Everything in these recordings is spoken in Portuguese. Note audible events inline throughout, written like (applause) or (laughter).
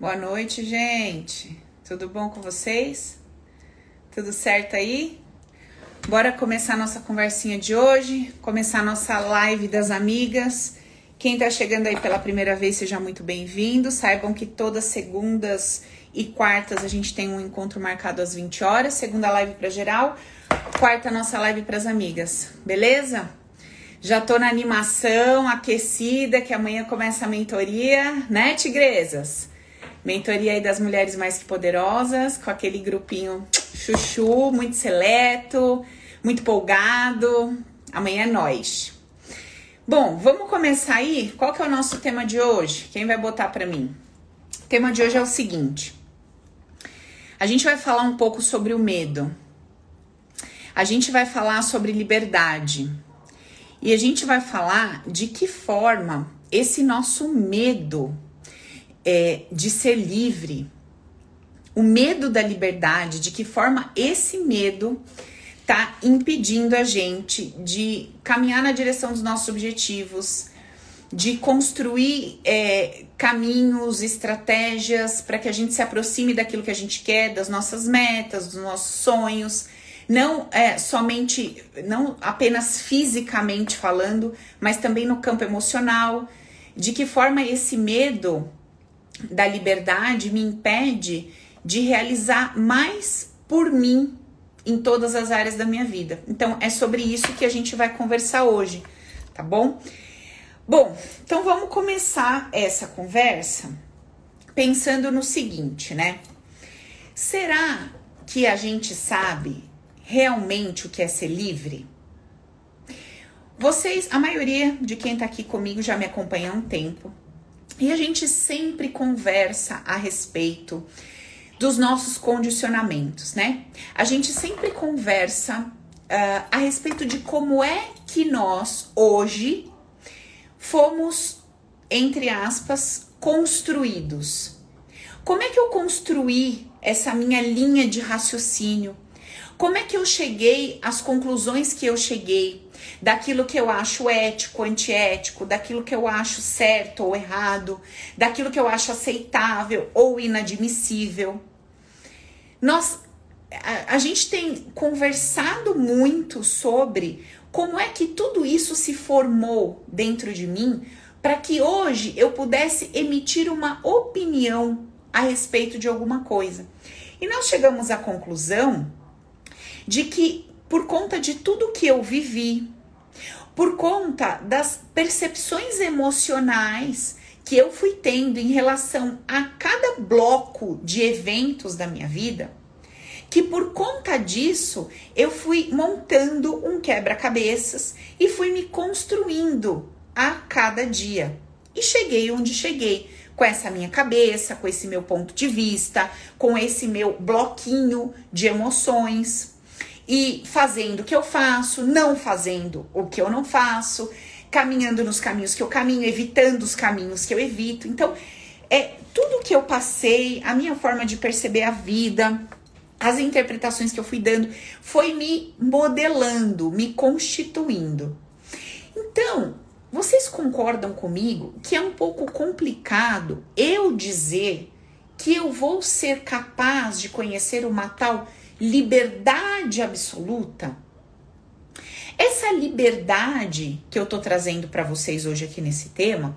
Boa noite, gente. Tudo bom com vocês? Tudo certo aí? Bora começar nossa conversinha de hoje, começar nossa live das amigas. Quem tá chegando aí pela primeira vez, seja muito bem-vindo. Saibam que todas segundas e quartas a gente tem um encontro marcado às 20 horas, segunda live para geral, quarta nossa live para as amigas. Beleza? Já tô na animação, aquecida, que amanhã começa a mentoria, né, tigresas? Mentoria aí das mulheres mais poderosas, com aquele grupinho chuchu, muito seleto, muito polgado. Amanhã é nós. Bom, vamos começar aí? Qual que é o nosso tema de hoje? Quem vai botar para mim? O tema de hoje é o seguinte. A gente vai falar um pouco sobre o medo. A gente vai falar sobre liberdade. E a gente vai falar de que forma esse nosso medo é, de ser livre, o medo da liberdade, de que forma esse medo está impedindo a gente de caminhar na direção dos nossos objetivos, de construir é, caminhos, estratégias para que a gente se aproxime daquilo que a gente quer, das nossas metas, dos nossos sonhos, não é somente, não apenas fisicamente falando, mas também no campo emocional. De que forma esse medo da liberdade me impede de realizar mais por mim em todas as áreas da minha vida. Então é sobre isso que a gente vai conversar hoje, tá bom? Bom, então vamos começar essa conversa pensando no seguinte, né? Será que a gente sabe realmente o que é ser livre? Vocês, a maioria de quem tá aqui comigo já me acompanha há um tempo. E a gente sempre conversa a respeito dos nossos condicionamentos, né? A gente sempre conversa uh, a respeito de como é que nós hoje fomos, entre aspas, construídos. Como é que eu construí essa minha linha de raciocínio? Como é que eu cheguei às conclusões que eu cheguei? Daquilo que eu acho ético, antiético, daquilo que eu acho certo ou errado, daquilo que eu acho aceitável ou inadmissível. Nós a, a gente tem conversado muito sobre como é que tudo isso se formou dentro de mim para que hoje eu pudesse emitir uma opinião a respeito de alguma coisa. E nós chegamos à conclusão de que por conta de tudo que eu vivi, por conta das percepções emocionais que eu fui tendo em relação a cada bloco de eventos da minha vida, que por conta disso eu fui montando um quebra-cabeças e fui me construindo a cada dia. E cheguei onde cheguei, com essa minha cabeça, com esse meu ponto de vista, com esse meu bloquinho de emoções e fazendo o que eu faço, não fazendo o que eu não faço, caminhando nos caminhos que eu caminho, evitando os caminhos que eu evito. Então, é tudo que eu passei, a minha forma de perceber a vida, as interpretações que eu fui dando, foi me modelando, me constituindo. Então, vocês concordam comigo que é um pouco complicado eu dizer que eu vou ser capaz de conhecer uma tal liberdade absoluta. Essa liberdade que eu tô trazendo para vocês hoje aqui nesse tema,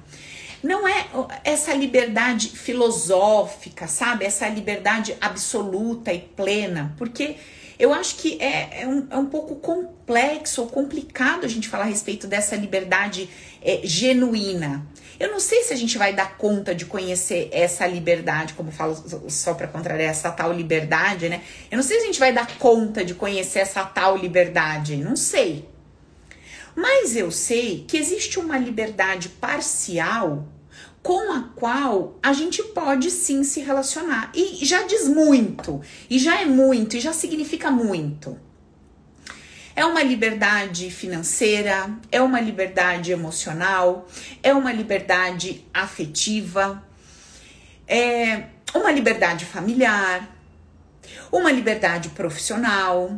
não é essa liberdade filosófica, sabe? Essa liberdade absoluta e plena, porque eu acho que é, é, um, é um pouco complexo ou complicado a gente falar a respeito dessa liberdade é, genuína. Eu não sei se a gente vai dar conta de conhecer essa liberdade, como falo só para contrariar essa tal liberdade, né? Eu não sei se a gente vai dar conta de conhecer essa tal liberdade, não sei. Mas eu sei que existe uma liberdade parcial com a qual a gente pode sim se relacionar. E já diz muito, e já é muito, e já significa muito. É uma liberdade financeira, é uma liberdade emocional, é uma liberdade afetiva, é uma liberdade familiar, uma liberdade profissional,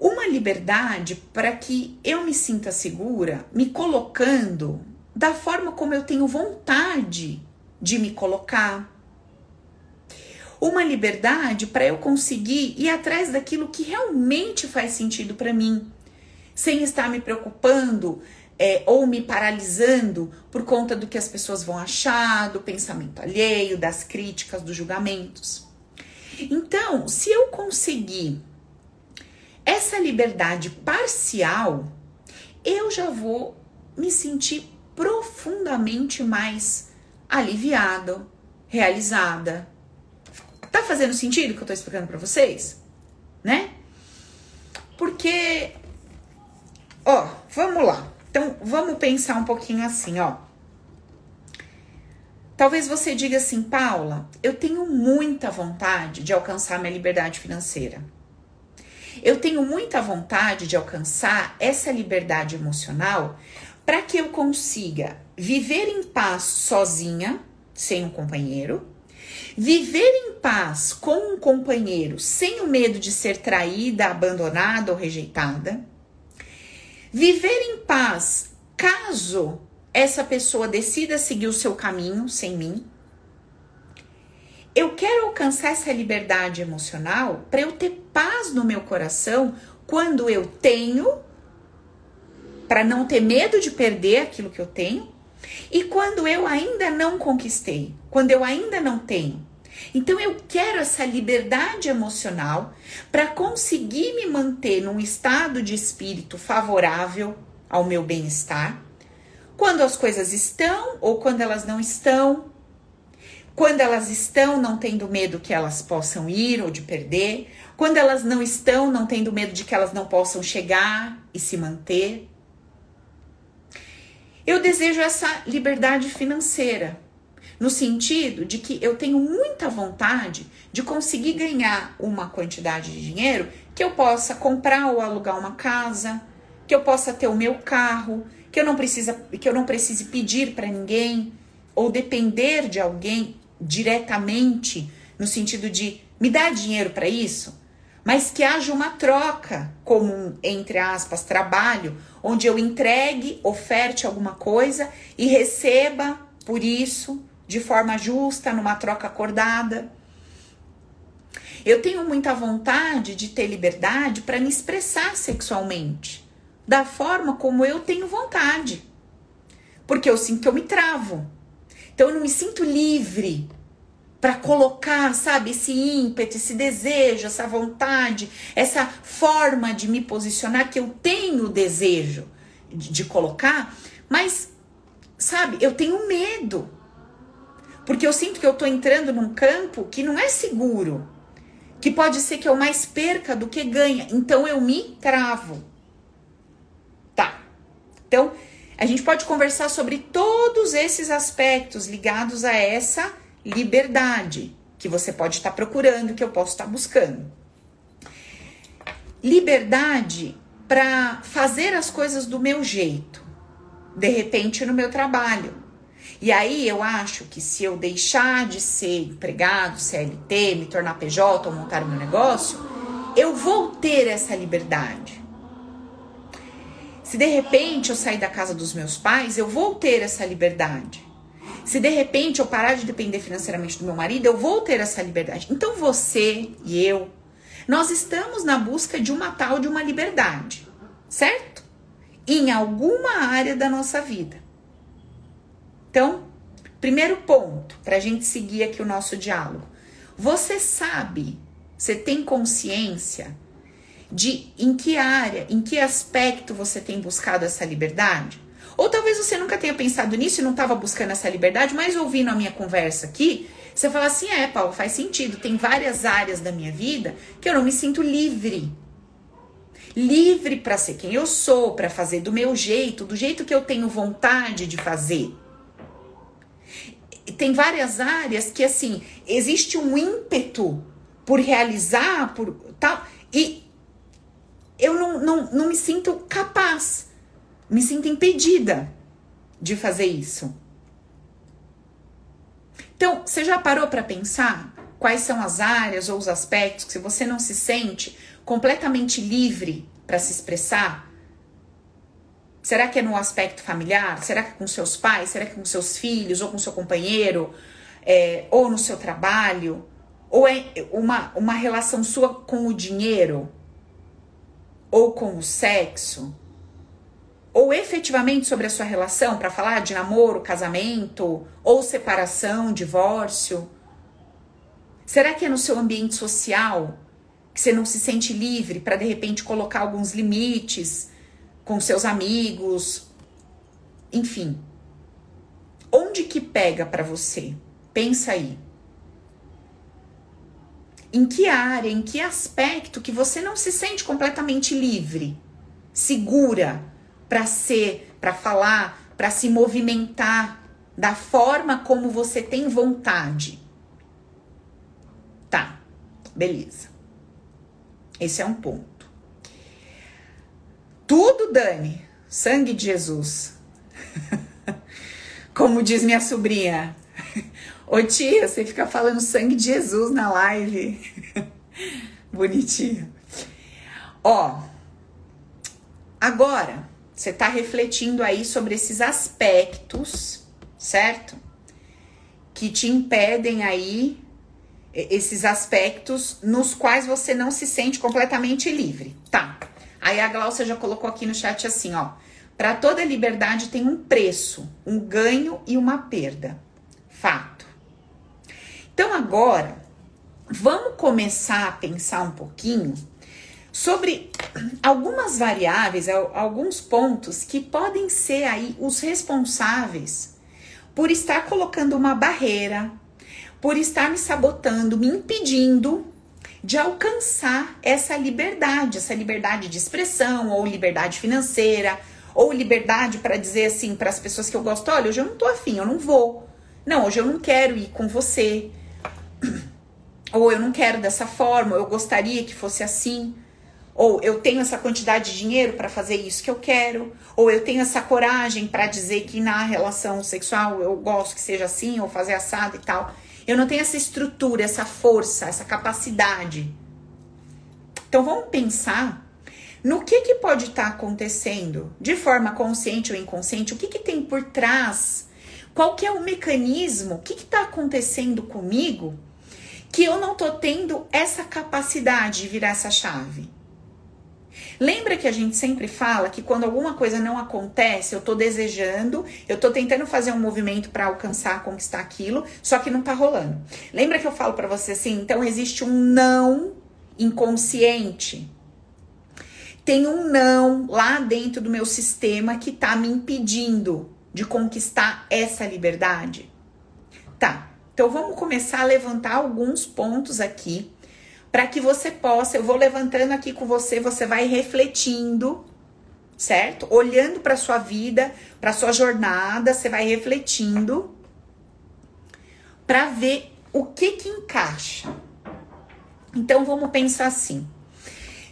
uma liberdade para que eu me sinta segura, me colocando da forma como eu tenho vontade de me colocar, uma liberdade para eu conseguir ir atrás daquilo que realmente faz sentido para mim, sem estar me preocupando é, ou me paralisando por conta do que as pessoas vão achar, do pensamento alheio, das críticas, dos julgamentos. Então, se eu conseguir essa liberdade parcial, eu já vou me sentir profundamente mais aliviado, realizada. Tá fazendo sentido o que eu tô explicando para vocês? Né? Porque ó, vamos lá. Então, vamos pensar um pouquinho assim, ó. Talvez você diga assim, Paula, eu tenho muita vontade de alcançar minha liberdade financeira. Eu tenho muita vontade de alcançar essa liberdade emocional para que eu consiga viver em paz sozinha, sem um companheiro, viver em paz com um companheiro sem o medo de ser traída, abandonada ou rejeitada, viver em paz caso essa pessoa decida seguir o seu caminho sem mim. Eu quero alcançar essa liberdade emocional para eu ter paz no meu coração quando eu tenho, para não ter medo de perder aquilo que eu tenho, e quando eu ainda não conquistei, quando eu ainda não tenho. Então eu quero essa liberdade emocional para conseguir me manter num estado de espírito favorável ao meu bem-estar, quando as coisas estão ou quando elas não estão, quando elas estão não tendo medo que elas possam ir ou de perder, quando elas não estão não tendo medo de que elas não possam chegar e se manter. Eu desejo essa liberdade financeira, no sentido de que eu tenho muita vontade de conseguir ganhar uma quantidade de dinheiro que eu possa comprar ou alugar uma casa, que eu possa ter o meu carro, que eu não precisa, que eu não precise pedir para ninguém ou depender de alguém diretamente no sentido de me dar dinheiro para isso mas que haja uma troca comum entre aspas trabalho, onde eu entregue, oferte alguma coisa e receba por isso de forma justa, numa troca acordada. Eu tenho muita vontade de ter liberdade para me expressar sexualmente, da forma como eu tenho vontade. Porque eu sinto que eu me travo. Então eu não me sinto livre para colocar, sabe, esse ímpeto, esse desejo, essa vontade, essa forma de me posicionar que eu tenho desejo de, de colocar, mas sabe, eu tenho medo. Porque eu sinto que eu tô entrando num campo que não é seguro, que pode ser que eu mais perca do que ganha. Então eu me travo. Tá. Então, a gente pode conversar sobre todos esses aspectos ligados a essa liberdade, que você pode estar procurando, que eu posso estar buscando. Liberdade para fazer as coisas do meu jeito, de repente no meu trabalho. E aí eu acho que se eu deixar de ser empregado, CLT, me tornar PJ ou montar meu negócio, eu vou ter essa liberdade. Se de repente eu sair da casa dos meus pais, eu vou ter essa liberdade. Se de repente eu parar de depender financeiramente do meu marido, eu vou ter essa liberdade. Então você e eu, nós estamos na busca de uma tal de uma liberdade, certo? Em alguma área da nossa vida. Então, primeiro ponto para a gente seguir aqui o nosso diálogo. Você sabe, você tem consciência de em que área, em que aspecto você tem buscado essa liberdade? Ou talvez você nunca tenha pensado nisso e não estava buscando essa liberdade, mas ouvindo a minha conversa aqui, você fala assim: é, Paulo, faz sentido. Tem várias áreas da minha vida que eu não me sinto livre. Livre para ser quem eu sou, para fazer do meu jeito, do jeito que eu tenho vontade de fazer. Tem várias áreas que, assim, existe um ímpeto por realizar, por tal, e eu não, não, não me sinto capaz me sinto impedida de fazer isso. Então, você já parou para pensar quais são as áreas ou os aspectos que você não se sente completamente livre para se expressar? Será que é no aspecto familiar? Será que é com seus pais? Será que é com seus filhos ou com seu companheiro? É, ou no seu trabalho? Ou é uma, uma relação sua com o dinheiro? Ou com o sexo? Ou efetivamente sobre a sua relação, para falar de namoro, casamento, ou separação, divórcio? Será que é no seu ambiente social que você não se sente livre para de repente colocar alguns limites com seus amigos? Enfim. Onde que pega para você? Pensa aí. Em que área, em que aspecto que você não se sente completamente livre, segura para ser, para falar, para se movimentar da forma como você tem vontade? Tá. Beleza. Esse é um ponto. Tudo, Dani, sangue de Jesus. (laughs) Como diz minha sobrinha, (laughs) Ô tia, você fica falando sangue de Jesus na live. (laughs) Bonitinho. Ó, agora você tá refletindo aí sobre esses aspectos, certo? Que te impedem aí esses aspectos nos quais você não se sente completamente livre. Tá. Aí a Glaucia já colocou aqui no chat assim, ó. Para toda liberdade tem um preço, um ganho e uma perda. Fato. Então agora, vamos começar a pensar um pouquinho sobre algumas variáveis, alguns pontos que podem ser aí os responsáveis por estar colocando uma barreira, por estar me sabotando, me impedindo de alcançar essa liberdade, essa liberdade de expressão ou liberdade financeira, ou liberdade para dizer assim para as pessoas que eu gosto, olha, hoje eu não tô afim, eu não vou. Não, hoje eu não quero ir com você ou eu não quero dessa forma, eu gostaria que fosse assim, ou eu tenho essa quantidade de dinheiro para fazer isso que eu quero, ou eu tenho essa coragem para dizer que na relação sexual eu gosto que seja assim, ou fazer assado e tal. Eu não tenho essa estrutura, essa força, essa capacidade. Então vamos pensar no que, que pode estar tá acontecendo de forma consciente ou inconsciente, o que, que tem por trás, qual que é o mecanismo, o que está acontecendo comigo que eu não tô tendo essa capacidade de virar essa chave. Lembra que a gente sempre fala que quando alguma coisa não acontece, eu tô desejando, eu tô tentando fazer um movimento para alcançar, conquistar aquilo, só que não tá rolando. Lembra que eu falo para você assim, então existe um não inconsciente. Tem um não lá dentro do meu sistema que tá me impedindo de conquistar essa liberdade. Tá. Então vamos começar a levantar alguns pontos aqui para que você possa, eu vou levantando aqui com você, você vai refletindo, certo? Olhando para sua vida, para sua jornada, você vai refletindo para ver o que que encaixa. Então vamos pensar assim.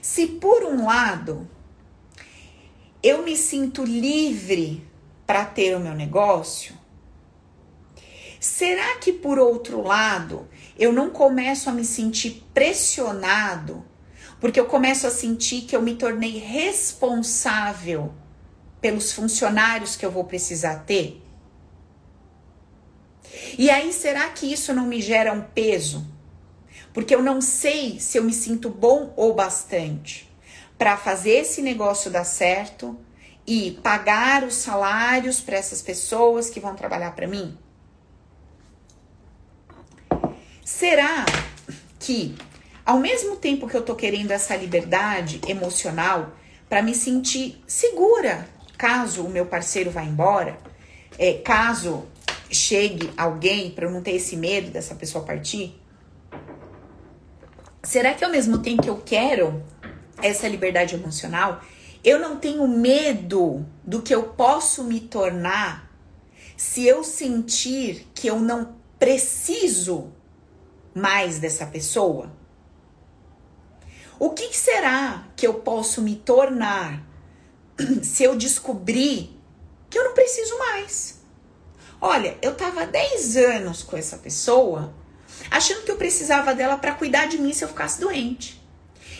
Se por um lado eu me sinto livre para ter o meu negócio, Será que por outro lado eu não começo a me sentir pressionado? Porque eu começo a sentir que eu me tornei responsável pelos funcionários que eu vou precisar ter? E aí, será que isso não me gera um peso? Porque eu não sei se eu me sinto bom ou bastante para fazer esse negócio dar certo e pagar os salários para essas pessoas que vão trabalhar para mim? Será que, ao mesmo tempo que eu tô querendo essa liberdade emocional para me sentir segura, caso o meu parceiro vá embora, é, caso chegue alguém para eu não ter esse medo dessa pessoa partir? Será que ao mesmo tempo que eu quero essa liberdade emocional, eu não tenho medo do que eu posso me tornar se eu sentir que eu não preciso mais dessa pessoa? O que será que eu posso me tornar (clears throat) se eu descobrir que eu não preciso mais? Olha, eu tava 10 anos com essa pessoa, achando que eu precisava dela para cuidar de mim se eu ficasse doente.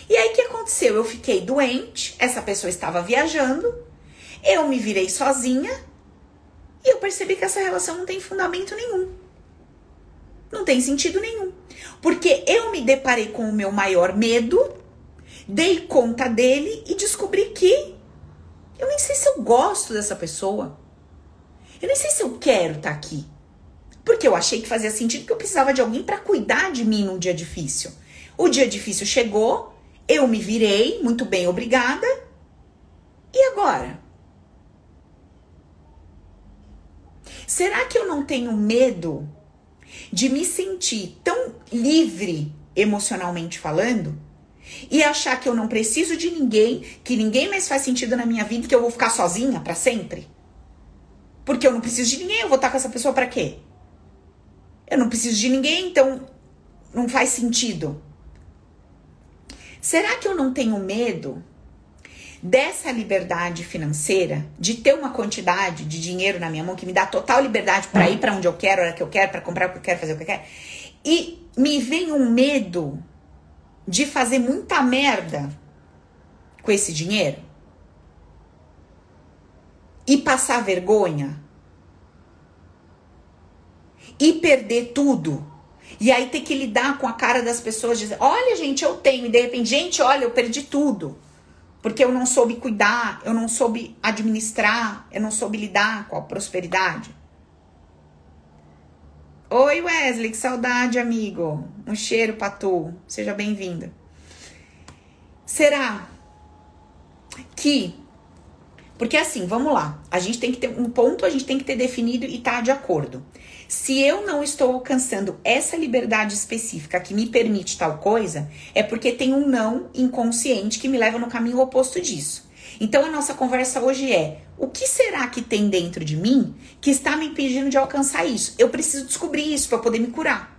E aí o que aconteceu? Eu fiquei doente, essa pessoa estava viajando, eu me virei sozinha e eu percebi que essa relação não tem fundamento nenhum. Não tem sentido nenhum. Porque eu me deparei com o meu maior medo, dei conta dele e descobri que eu nem sei se eu gosto dessa pessoa. Eu nem sei se eu quero estar tá aqui. Porque eu achei que fazia sentido que eu precisava de alguém para cuidar de mim num dia difícil. O dia difícil chegou, eu me virei, muito bem, obrigada. E agora? Será que eu não tenho medo de me sentir tão livre emocionalmente falando e achar que eu não preciso de ninguém, que ninguém mais faz sentido na minha vida, que eu vou ficar sozinha para sempre? Porque eu não preciso de ninguém, eu vou estar com essa pessoa para quê? Eu não preciso de ninguém, então não faz sentido. Será que eu não tenho medo dessa liberdade financeira, de ter uma quantidade de dinheiro na minha mão que me dá total liberdade para ir para onde eu quero, a hora que eu quero, para comprar o que eu quero, fazer o que eu quero, e me vem um medo de fazer muita merda com esse dinheiro? E passar vergonha? E perder tudo? E aí ter que lidar com a cara das pessoas dizendo: "Olha, gente, eu tenho", e de repente, gente, olha, eu perdi tudo. Porque eu não soube cuidar, eu não soube administrar, eu não soube lidar com a prosperidade. Oi, Wesley, que saudade, amigo. Um cheiro pra tu. Seja bem-vinda. Será que. Porque assim, vamos lá. A gente tem que ter um ponto, a gente tem que ter definido e tá de acordo. Se eu não estou alcançando essa liberdade específica que me permite tal coisa, é porque tem um não inconsciente que me leva no caminho oposto disso. Então a nossa conversa hoje é: o que será que tem dentro de mim que está me impedindo de alcançar isso? Eu preciso descobrir isso para poder me curar.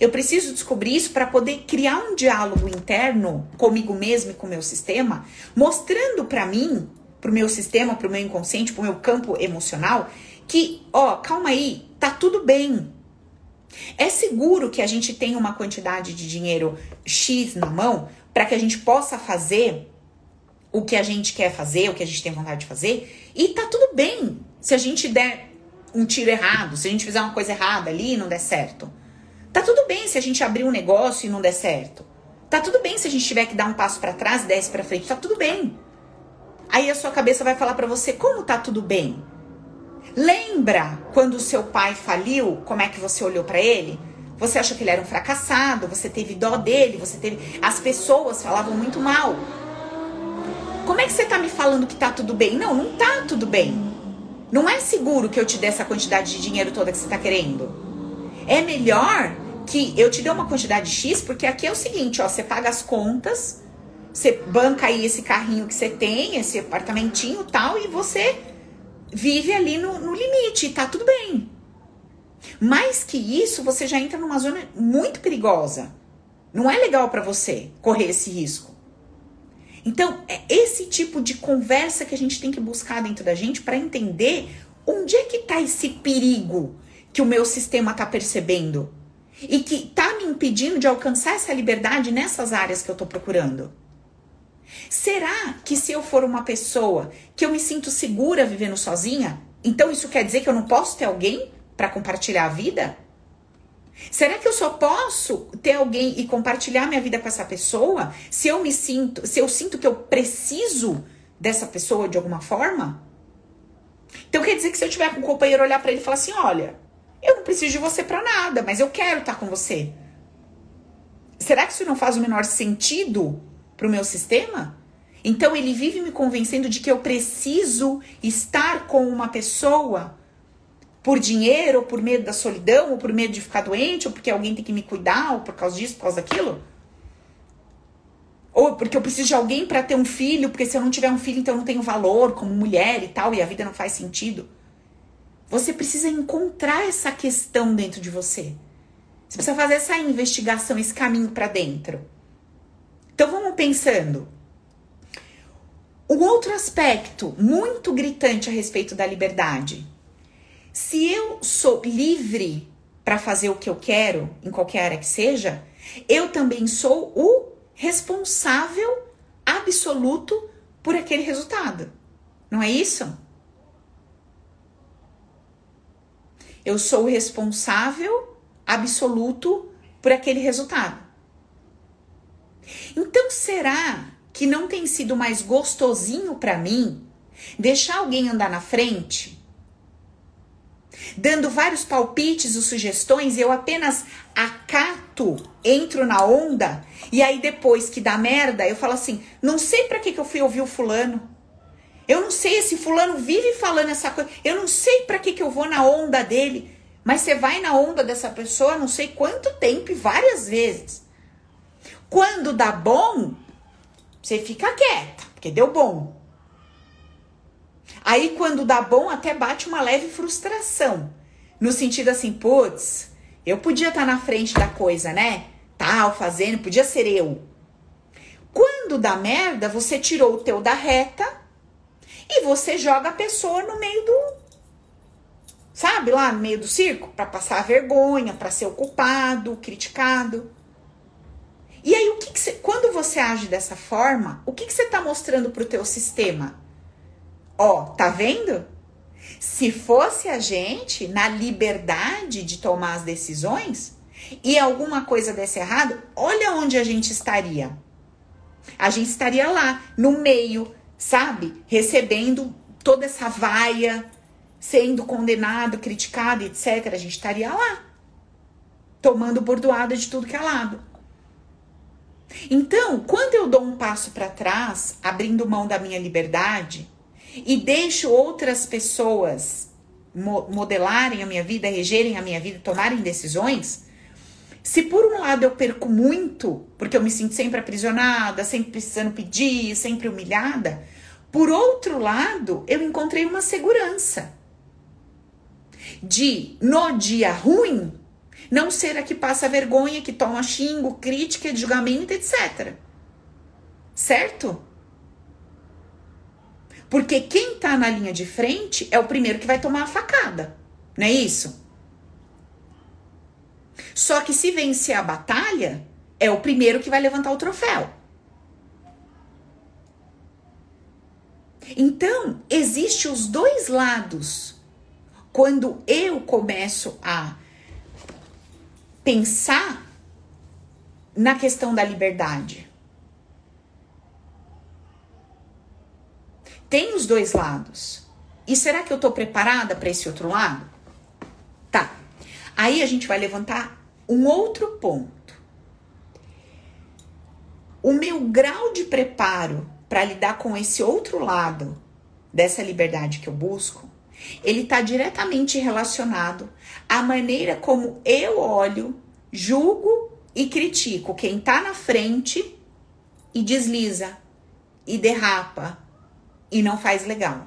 Eu preciso descobrir isso para poder criar um diálogo interno comigo mesmo e com o meu sistema, mostrando para mim, para o meu sistema, para o meu inconsciente, para o meu campo emocional, que, ó, calma aí, tá tudo bem. É seguro que a gente tenha uma quantidade de dinheiro X na mão para que a gente possa fazer o que a gente quer fazer, o que a gente tem vontade de fazer, e tá tudo bem se a gente der um tiro errado, se a gente fizer uma coisa errada ali e não der certo. Tá tudo bem se a gente abrir um negócio e não der certo. Tá tudo bem se a gente tiver que dar um passo para trás e desce para frente, tá tudo bem. Aí a sua cabeça vai falar para você como tá tudo bem? Lembra quando o seu pai faliu? Como é que você olhou para ele? Você achou que ele era um fracassado? Você teve dó dele? Você teve. As pessoas falavam muito mal. Como é que você tá me falando que tá tudo bem? Não, não tá tudo bem. Não é seguro que eu te dê essa quantidade de dinheiro toda que você tá querendo. É melhor que eu te dê uma quantidade X, porque aqui é o seguinte, ó, você paga as contas, você banca aí esse carrinho que você tem, esse apartamentinho tal, e você vive ali no, no limite, tá tudo bem. Mais que isso, você já entra numa zona muito perigosa. Não é legal para você correr esse risco. Então, é esse tipo de conversa que a gente tem que buscar dentro da gente para entender onde é que tá esse perigo que o meu sistema tá percebendo e que tá me impedindo de alcançar essa liberdade nessas áreas que eu tô procurando. Será que se eu for uma pessoa que eu me sinto segura vivendo sozinha, então isso quer dizer que eu não posso ter alguém para compartilhar a vida? Será que eu só posso ter alguém e compartilhar minha vida com essa pessoa se eu me sinto, se eu sinto que eu preciso dessa pessoa de alguma forma? Então quer dizer que se eu tiver com um companheiro olhar para ele e falar assim, olha, eu não preciso de você para nada, mas eu quero estar com você. Será que isso não faz o menor sentido para o meu sistema? Então ele vive me convencendo de que eu preciso estar com uma pessoa por dinheiro, ou por medo da solidão, ou por medo de ficar doente, ou porque alguém tem que me cuidar, ou por causa disso, por causa daquilo. Ou porque eu preciso de alguém para ter um filho, porque se eu não tiver um filho, então eu não tenho valor como mulher e tal, e a vida não faz sentido. Você precisa encontrar essa questão dentro de você. Você precisa fazer essa investigação, esse caminho para dentro. Pensando. O outro aspecto muito gritante a respeito da liberdade. Se eu sou livre para fazer o que eu quero, em qualquer área que seja, eu também sou o responsável absoluto por aquele resultado. Não é isso? Eu sou o responsável absoluto por aquele resultado. Então, será que não tem sido mais gostosinho para mim deixar alguém andar na frente, dando vários palpites ou sugestões, eu apenas acato, entro na onda e aí depois que dá merda, eu falo assim: não sei para que, que eu fui ouvir o fulano. Eu não sei, esse fulano vive falando essa coisa. Eu não sei para que, que eu vou na onda dele. Mas você vai na onda dessa pessoa não sei quanto tempo e várias vezes. Quando dá bom, você fica quieta, porque deu bom. Aí quando dá bom, até bate uma leve frustração. No sentido assim, putz, eu podia estar tá na frente da coisa, né? Tal, fazendo, podia ser eu. Quando dá merda, você tirou o teu da reta e você joga a pessoa no meio do sabe, lá no meio do circo, para passar vergonha, para ser ocupado, criticado. E aí, o que, que você, quando você age dessa forma, o que, que você está mostrando para o teu sistema? Ó, tá vendo? Se fosse a gente na liberdade de tomar as decisões e alguma coisa desse errado, olha onde a gente estaria. A gente estaria lá, no meio, sabe? Recebendo toda essa vaia, sendo condenado, criticado, etc., a gente estaria lá, tomando bordoada de tudo que é lado. Então, quando eu dou um passo para trás, abrindo mão da minha liberdade e deixo outras pessoas mo modelarem a minha vida, regerem a minha vida, tomarem decisões, se por um lado eu perco muito, porque eu me sinto sempre aprisionada, sempre precisando pedir, sempre humilhada, por outro lado, eu encontrei uma segurança de, no dia ruim, não ser a que passa vergonha, que toma xingo, crítica, julgamento, etc. Certo? Porque quem tá na linha de frente é o primeiro que vai tomar a facada, não é isso? Só que se vencer a batalha, é o primeiro que vai levantar o troféu. Então, existe os dois lados quando eu começo a pensar na questão da liberdade. Tem os dois lados. E será que eu tô preparada para esse outro lado? Tá. Aí a gente vai levantar um outro ponto. O meu grau de preparo para lidar com esse outro lado dessa liberdade que eu busco ele está diretamente relacionado à maneira como eu olho, julgo e critico quem está na frente e desliza e derrapa e não faz legal.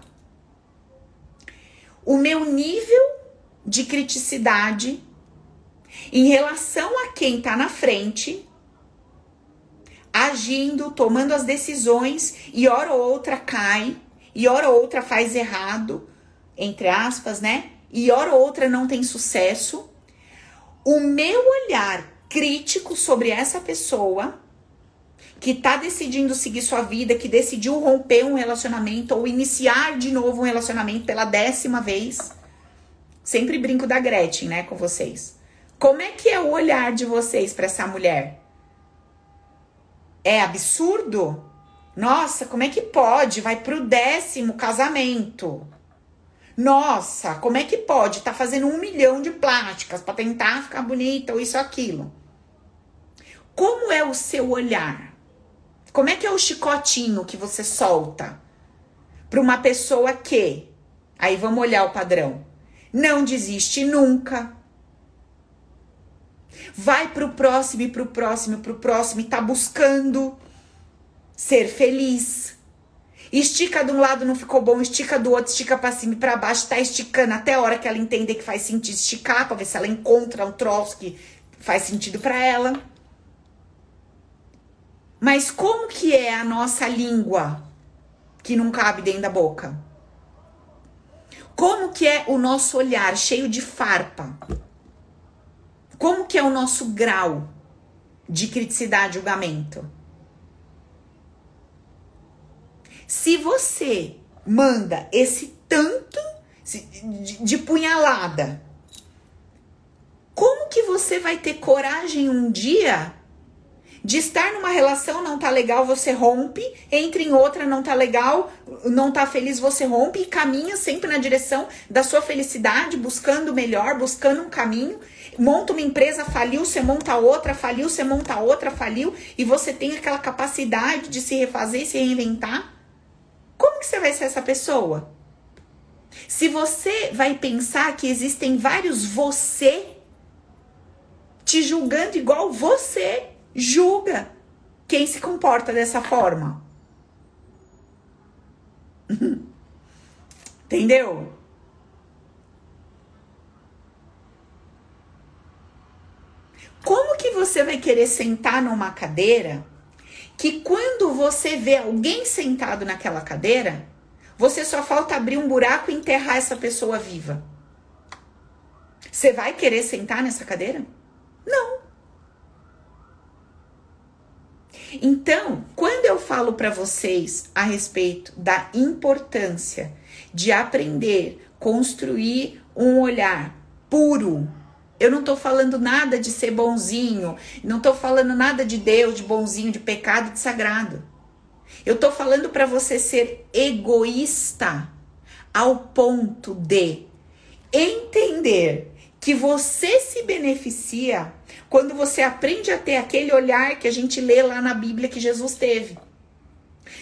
O meu nível de criticidade em relação a quem está na frente, agindo, tomando as decisões e hora ou outra cai, e hora ou outra faz errado, entre aspas, né? E hora ou outra não tem sucesso. O meu olhar crítico sobre essa pessoa que tá decidindo seguir sua vida, que decidiu romper um relacionamento ou iniciar de novo um relacionamento pela décima vez. Sempre brinco da Gretchen, né, com vocês. Como é que é o olhar de vocês para essa mulher? É absurdo? Nossa, como é que pode? Vai pro décimo casamento. Nossa, como é que pode? Tá fazendo um milhão de plásticas para tentar ficar bonita ou isso aquilo. Como é o seu olhar? Como é que é o chicotinho que você solta para uma pessoa que, aí vamos olhar o padrão, não desiste nunca, vai pro próximo e pro próximo e pro próximo e tá buscando ser feliz Estica de um lado, não ficou bom, estica do outro, estica para cima e para baixo, tá esticando até a hora que ela entender que faz sentido esticar, para ver se ela encontra um troço que faz sentido para ela. Mas como que é a nossa língua que não cabe dentro da boca? Como que é o nosso olhar cheio de farpa? Como que é o nosso grau de criticidade, julgamento? Se você manda esse tanto de, de punhalada, como que você vai ter coragem um dia de estar numa relação não tá legal, você rompe, entra em outra não tá legal, não tá feliz, você rompe e caminha sempre na direção da sua felicidade, buscando o melhor, buscando um caminho. Monta uma empresa, faliu, você monta outra, faliu, você monta outra, faliu, e você tem aquela capacidade de se refazer se reinventar. Como que você vai ser essa pessoa? Se você vai pensar que existem vários você te julgando igual você julga quem se comporta dessa forma. (laughs) Entendeu? Como que você vai querer sentar numa cadeira que quando você vê alguém sentado naquela cadeira, você só falta abrir um buraco e enterrar essa pessoa viva? Você vai querer sentar nessa cadeira? Não. Então, quando eu falo para vocês a respeito da importância de aprender, construir um olhar puro, eu não tô falando nada de ser bonzinho, não tô falando nada de Deus, de bonzinho, de pecado, de sagrado. Eu tô falando para você ser egoísta ao ponto de entender que você se beneficia quando você aprende a ter aquele olhar que a gente lê lá na Bíblia que Jesus teve.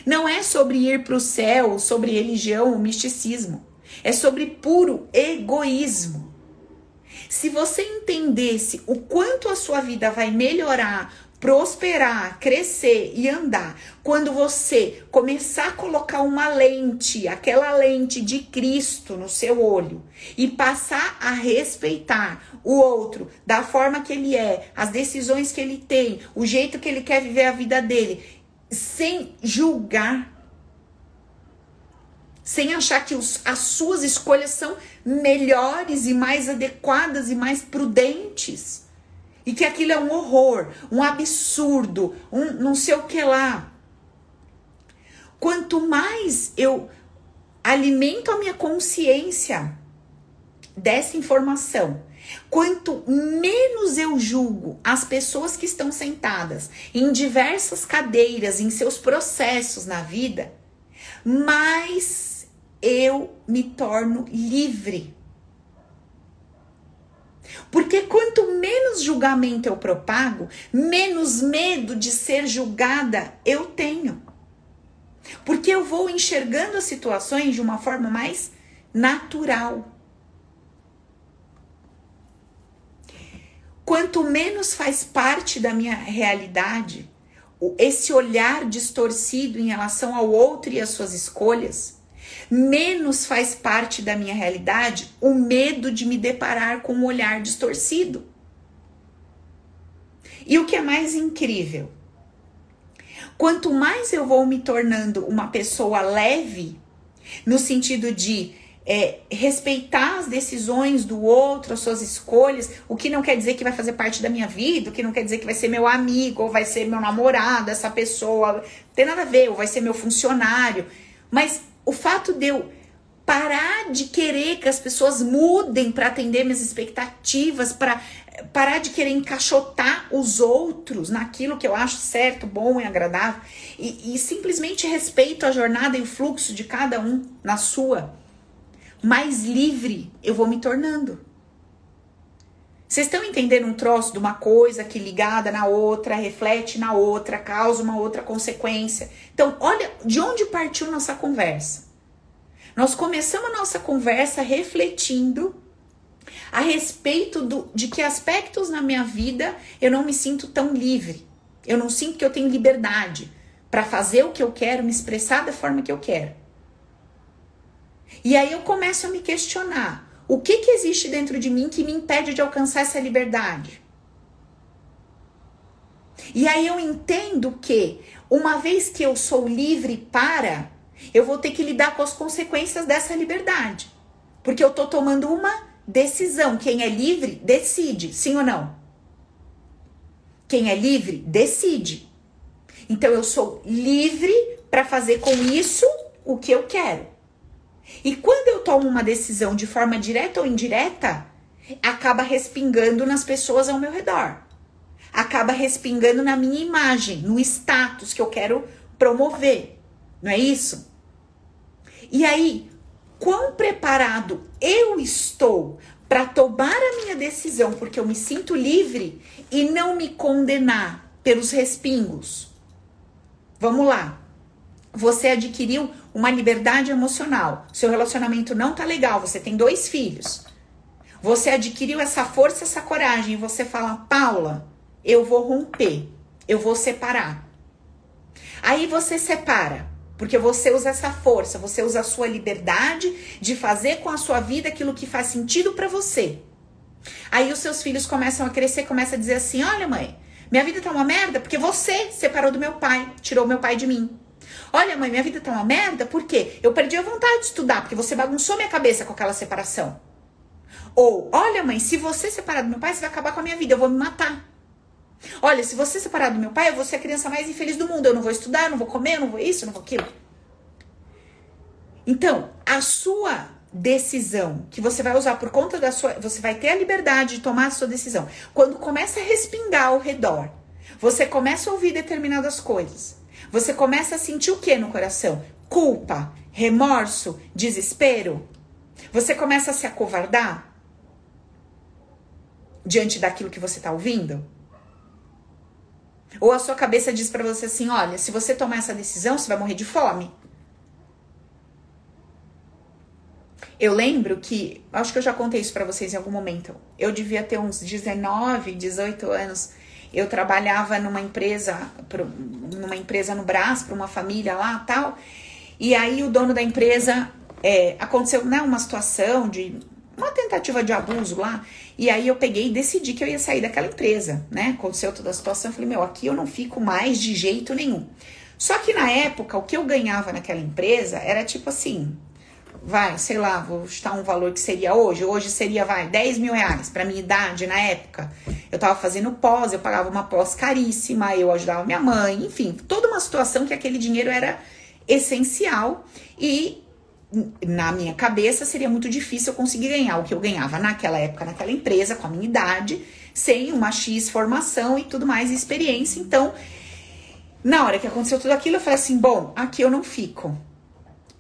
Não é sobre ir para o céu, sobre religião ou misticismo. É sobre puro egoísmo. Se você entendesse o quanto a sua vida vai melhorar prosperar, crescer e andar, quando você começar a colocar uma lente, aquela lente de Cristo no seu olho e passar a respeitar o outro da forma que ele é, as decisões que ele tem, o jeito que ele quer viver a vida dele, sem julgar, sem achar que os, as suas escolhas são melhores e mais adequadas e mais prudentes e que aquilo é um horror, um absurdo, um não sei o que lá. Quanto mais eu alimento a minha consciência dessa informação, quanto menos eu julgo as pessoas que estão sentadas em diversas cadeiras, em seus processos na vida, mais eu me torno livre. Porque quanto menos julgamento eu propago, menos medo de ser julgada eu tenho. Porque eu vou enxergando as situações de uma forma mais natural. Quanto menos faz parte da minha realidade, esse olhar distorcido em relação ao outro e às suas escolhas, menos faz parte da minha realidade o medo de me deparar com um olhar distorcido. E o que é mais incrível, quanto mais eu vou me tornando uma pessoa leve, no sentido de é, respeitar as decisões do outro, as suas escolhas, o que não quer dizer que vai fazer parte da minha vida, o que não quer dizer que vai ser meu amigo, ou vai ser meu namorado, essa pessoa, tem nada a ver, ou vai ser meu funcionário. Mas o fato de eu parar de querer que as pessoas mudem para atender minhas expectativas, para parar de querer encaixotar os outros naquilo que eu acho certo, bom e agradável, e, e simplesmente respeito a jornada e o fluxo de cada um na sua, mais livre eu vou me tornando. Vocês estão entendendo um troço de uma coisa que ligada na outra, reflete na outra, causa uma outra consequência. Então, olha de onde partiu nossa conversa. Nós começamos a nossa conversa refletindo a respeito do, de que aspectos na minha vida eu não me sinto tão livre. Eu não sinto que eu tenho liberdade para fazer o que eu quero, me expressar da forma que eu quero. E aí eu começo a me questionar o que, que existe dentro de mim que me impede de alcançar essa liberdade? E aí eu entendo que, uma vez que eu sou livre para, eu vou ter que lidar com as consequências dessa liberdade. Porque eu tô tomando uma decisão. Quem é livre, decide, sim ou não? Quem é livre, decide. Então eu sou livre para fazer com isso o que eu quero. E quando eu tomo uma decisão de forma direta ou indireta, acaba respingando nas pessoas ao meu redor. Acaba respingando na minha imagem, no status que eu quero promover. Não é isso? E aí, quão preparado eu estou para tomar a minha decisão, porque eu me sinto livre e não me condenar pelos respingos. Vamos lá. Você adquiriu uma liberdade emocional. Seu relacionamento não tá legal, você tem dois filhos. Você adquiriu essa força, essa coragem e você fala: "Paula, eu vou romper. Eu vou separar". Aí você separa. Porque você usa essa força, você usa a sua liberdade de fazer com a sua vida aquilo que faz sentido para você. Aí os seus filhos começam a crescer, começam a dizer assim: "Olha, mãe, minha vida tá uma merda porque você separou do meu pai, tirou meu pai de mim. Olha, mãe, minha vida tá uma merda porque eu perdi a vontade de estudar, porque você bagunçou minha cabeça com aquela separação. Ou, olha, mãe, se você separar do meu pai, você vai acabar com a minha vida, eu vou me matar. Olha, se você separar do meu pai, eu vou ser a criança mais infeliz do mundo. Eu não vou estudar, eu não vou comer, eu não vou isso, eu não vou aquilo. Então, a sua decisão que você vai usar por conta da sua. Você vai ter a liberdade de tomar a sua decisão. Quando começa a respingar ao redor, você começa a ouvir determinadas coisas. Você começa a sentir o que no coração? Culpa, remorso, desespero. Você começa a se acovardar diante daquilo que você está ouvindo? Ou a sua cabeça diz para você assim: olha, se você tomar essa decisão, você vai morrer de fome. Eu lembro que, acho que eu já contei isso para vocês em algum momento. Eu devia ter uns 19, 18 anos. Eu trabalhava numa empresa, numa empresa no Brás, para uma família lá, tal. E aí o dono da empresa é, aconteceu né, uma situação de uma tentativa de abuso lá. E aí eu peguei e decidi que eu ia sair daquela empresa, né? Aconteceu toda a situação, eu falei, meu, aqui eu não fico mais de jeito nenhum. Só que na época, o que eu ganhava naquela empresa era tipo assim, vai, sei lá, vou chutar um valor que seria hoje, hoje seria, vai, 10 mil reais pra minha idade na época. Eu tava fazendo pós, eu pagava uma pós caríssima, eu ajudava minha mãe, enfim, toda uma situação que aquele dinheiro era essencial e na minha cabeça seria muito difícil eu conseguir ganhar o que eu ganhava naquela época, naquela empresa, com a minha idade, sem uma X formação e tudo mais, experiência. Então, na hora que aconteceu tudo aquilo, eu falei assim: bom, aqui eu não fico.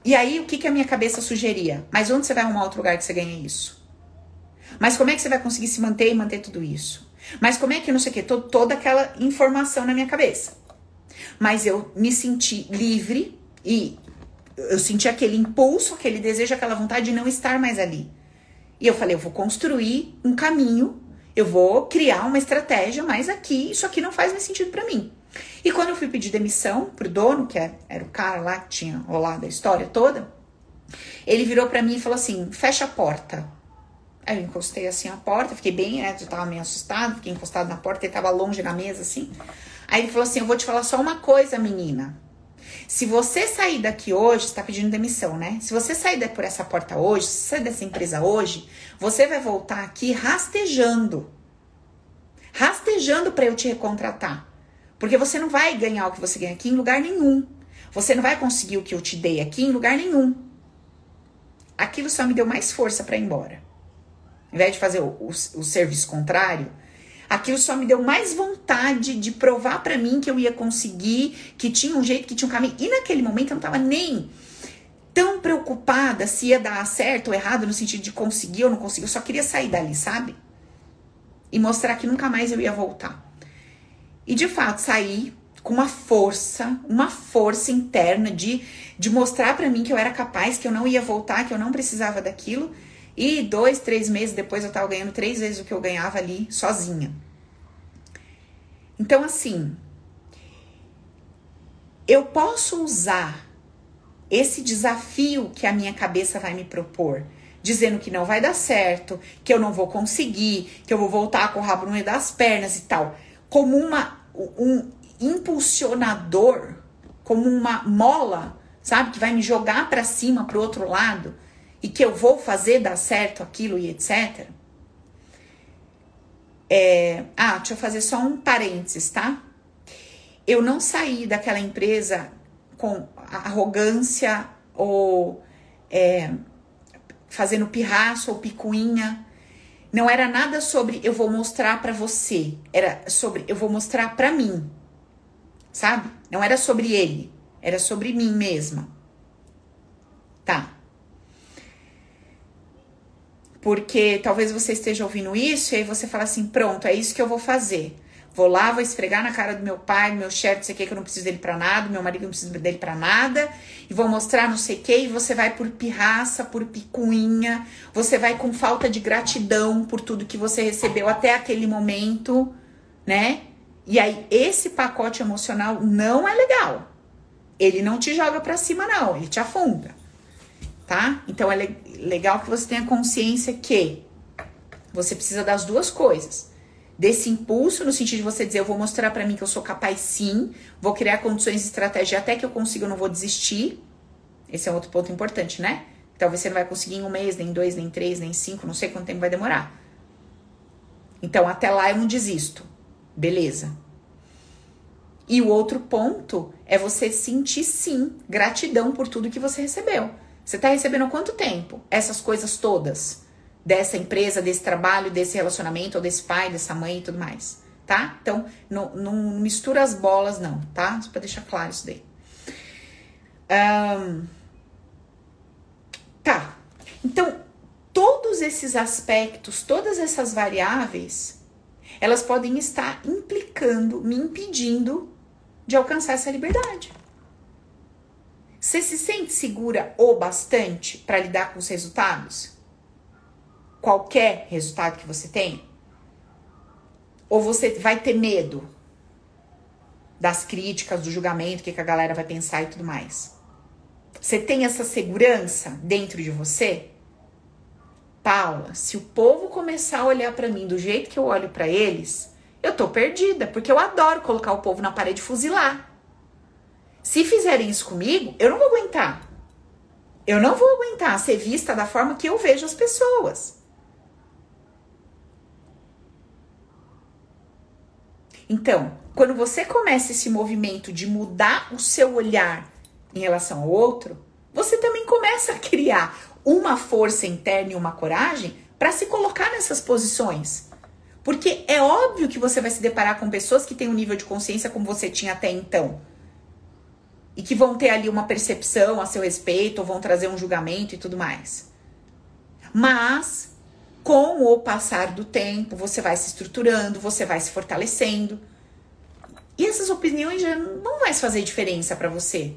E aí, o que, que a minha cabeça sugeria? Mas onde você vai arrumar outro lugar que você ganha isso? Mas como é que você vai conseguir se manter e manter tudo isso? Mas como é que não sei o que? Toda aquela informação na minha cabeça. Mas eu me senti livre e eu senti aquele impulso, aquele desejo, aquela vontade de não estar mais ali. E eu falei, eu vou construir um caminho, eu vou criar uma estratégia, mas aqui, isso aqui não faz mais sentido para mim. E quando eu fui pedir demissão pro dono, que é, era o cara lá que tinha rolado a história toda, ele virou para mim e falou assim: fecha a porta. Aí eu encostei assim a porta, fiquei bem, né? Eu tava meio assustado, fiquei encostado na porta, ele tava longe da mesa assim. Aí ele falou assim: eu vou te falar só uma coisa, menina. Se você sair daqui hoje, está pedindo demissão, né? Se você sair por essa porta hoje, se sair dessa empresa hoje, você vai voltar aqui rastejando. Rastejando para eu te recontratar. Porque você não vai ganhar o que você ganha aqui em lugar nenhum. Você não vai conseguir o que eu te dei aqui em lugar nenhum. Aquilo só me deu mais força para ir embora. Ao invés de fazer o, o, o serviço contrário, Aquilo só me deu mais vontade de provar para mim que eu ia conseguir, que tinha um jeito, que tinha um caminho. E naquele momento eu não tava nem tão preocupada se ia dar certo ou errado no sentido de conseguir ou não conseguir. Eu só queria sair dali, sabe? E mostrar que nunca mais eu ia voltar. E de fato, saí com uma força, uma força interna de, de mostrar para mim que eu era capaz, que eu não ia voltar, que eu não precisava daquilo. E dois, três meses depois eu tava ganhando três vezes o que eu ganhava ali sozinha. Então, assim, eu posso usar esse desafio que a minha cabeça vai me propor, dizendo que não vai dar certo, que eu não vou conseguir, que eu vou voltar com o rabo no meio das pernas e tal, como uma, um impulsionador, como uma mola, sabe, que vai me jogar para cima, para o outro lado e que eu vou fazer dar certo aquilo e etc. É, ah, deixa eu fazer só um parênteses, tá? Eu não saí daquela empresa com arrogância ou é, fazendo pirraço ou picuinha. Não era nada sobre eu vou mostrar para você, era sobre eu vou mostrar para mim. Sabe? Não era sobre ele, era sobre mim mesma. Tá. Porque talvez você esteja ouvindo isso e aí você fala assim: pronto, é isso que eu vou fazer. Vou lá, vou esfregar na cara do meu pai, do meu chefe, não sei o que, que eu não preciso dele pra nada, meu marido não precisa dele pra nada, e vou mostrar não sei o que, e você vai por pirraça, por picuinha, você vai com falta de gratidão por tudo que você recebeu até aquele momento, né? E aí, esse pacote emocional não é legal. Ele não te joga pra cima, não, ele te afunda, tá? Então é le legal que você tenha consciência que você precisa das duas coisas desse impulso, no sentido de você dizer, eu vou mostrar para mim que eu sou capaz sim, vou criar condições e estratégia até que eu consiga, eu não vou desistir. Esse é outro ponto importante, né? Talvez você não vai conseguir em um mês, nem dois, nem três, nem cinco, não sei quanto tempo vai demorar. Então, até lá eu não desisto. Beleza. E o outro ponto é você sentir sim gratidão por tudo que você recebeu. Você tá recebendo quanto tempo? Essas coisas todas dessa empresa, desse trabalho, desse relacionamento, ou desse pai, dessa mãe e tudo mais, tá? Então, não, não mistura as bolas, não, tá? Só pra deixar claro isso daí. Um, tá. Então, todos esses aspectos, todas essas variáveis, elas podem estar implicando, me impedindo de alcançar essa liberdade. Você se sente segura o bastante para lidar com os resultados? Qualquer resultado que você tem? Ou você vai ter medo das críticas, do julgamento, o que, que a galera vai pensar e tudo mais? Você tem essa segurança dentro de você? Paula, se o povo começar a olhar para mim do jeito que eu olho para eles, eu tô perdida, porque eu adoro colocar o povo na parede e fuzilar. Se fizerem isso comigo, eu não vou aguentar. Eu não vou aguentar ser vista da forma que eu vejo as pessoas. Então, quando você começa esse movimento de mudar o seu olhar em relação ao outro, você também começa a criar uma força interna e uma coragem para se colocar nessas posições. Porque é óbvio que você vai se deparar com pessoas que têm um nível de consciência como você tinha até então. E que vão ter ali uma percepção a seu respeito, ou vão trazer um julgamento e tudo mais. Mas com o passar do tempo, você vai se estruturando, você vai se fortalecendo. E essas opiniões já não vão mais fazer diferença para você.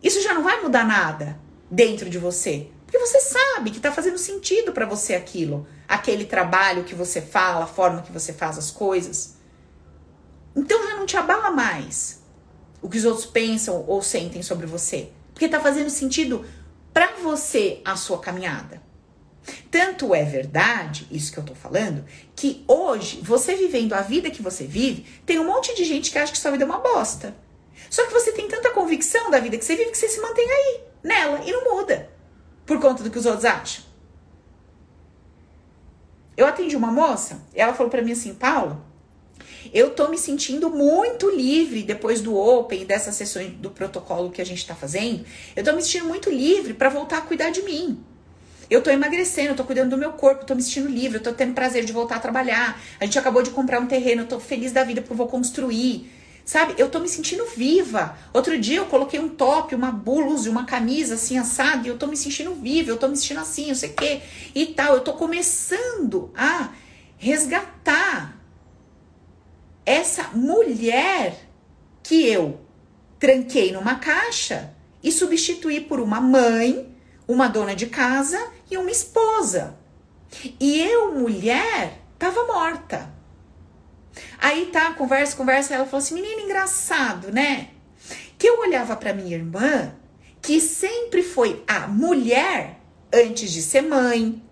Isso já não vai mudar nada dentro de você. Porque você sabe que tá fazendo sentido para você aquilo. Aquele trabalho que você fala, a forma que você faz as coisas. Então já não te abala mais o que os outros pensam ou sentem sobre você. Porque tá fazendo sentido para você a sua caminhada. Tanto é verdade, isso que eu tô falando, que hoje, você vivendo a vida que você vive, tem um monte de gente que acha que sua vida é uma bosta. Só que você tem tanta convicção da vida que você vive que você se mantém aí, nela, e não muda. Por conta do que os outros acham. Eu atendi uma moça, ela falou para mim assim, Paulo, eu tô me sentindo muito livre depois do Open, dessas sessões do protocolo que a gente tá fazendo. Eu tô me sentindo muito livre para voltar a cuidar de mim. Eu tô emagrecendo, eu tô cuidando do meu corpo, tô me sentindo livre, eu tô tendo prazer de voltar a trabalhar. A gente acabou de comprar um terreno, eu tô feliz da vida porque eu vou construir. Sabe? Eu tô me sentindo viva. Outro dia eu coloquei um top, uma blusa, uma camisa assim assada, e eu tô me sentindo viva, eu tô me sentindo assim, eu sei o quê e tal. Eu tô começando a resgatar essa mulher que eu tranquei numa caixa e substituí por uma mãe, uma dona de casa e uma esposa. E eu, mulher, tava morta. Aí tá, conversa, conversa, ela falou assim: menina, engraçado, né? Que eu olhava para minha irmã, que sempre foi a mulher antes de ser mãe,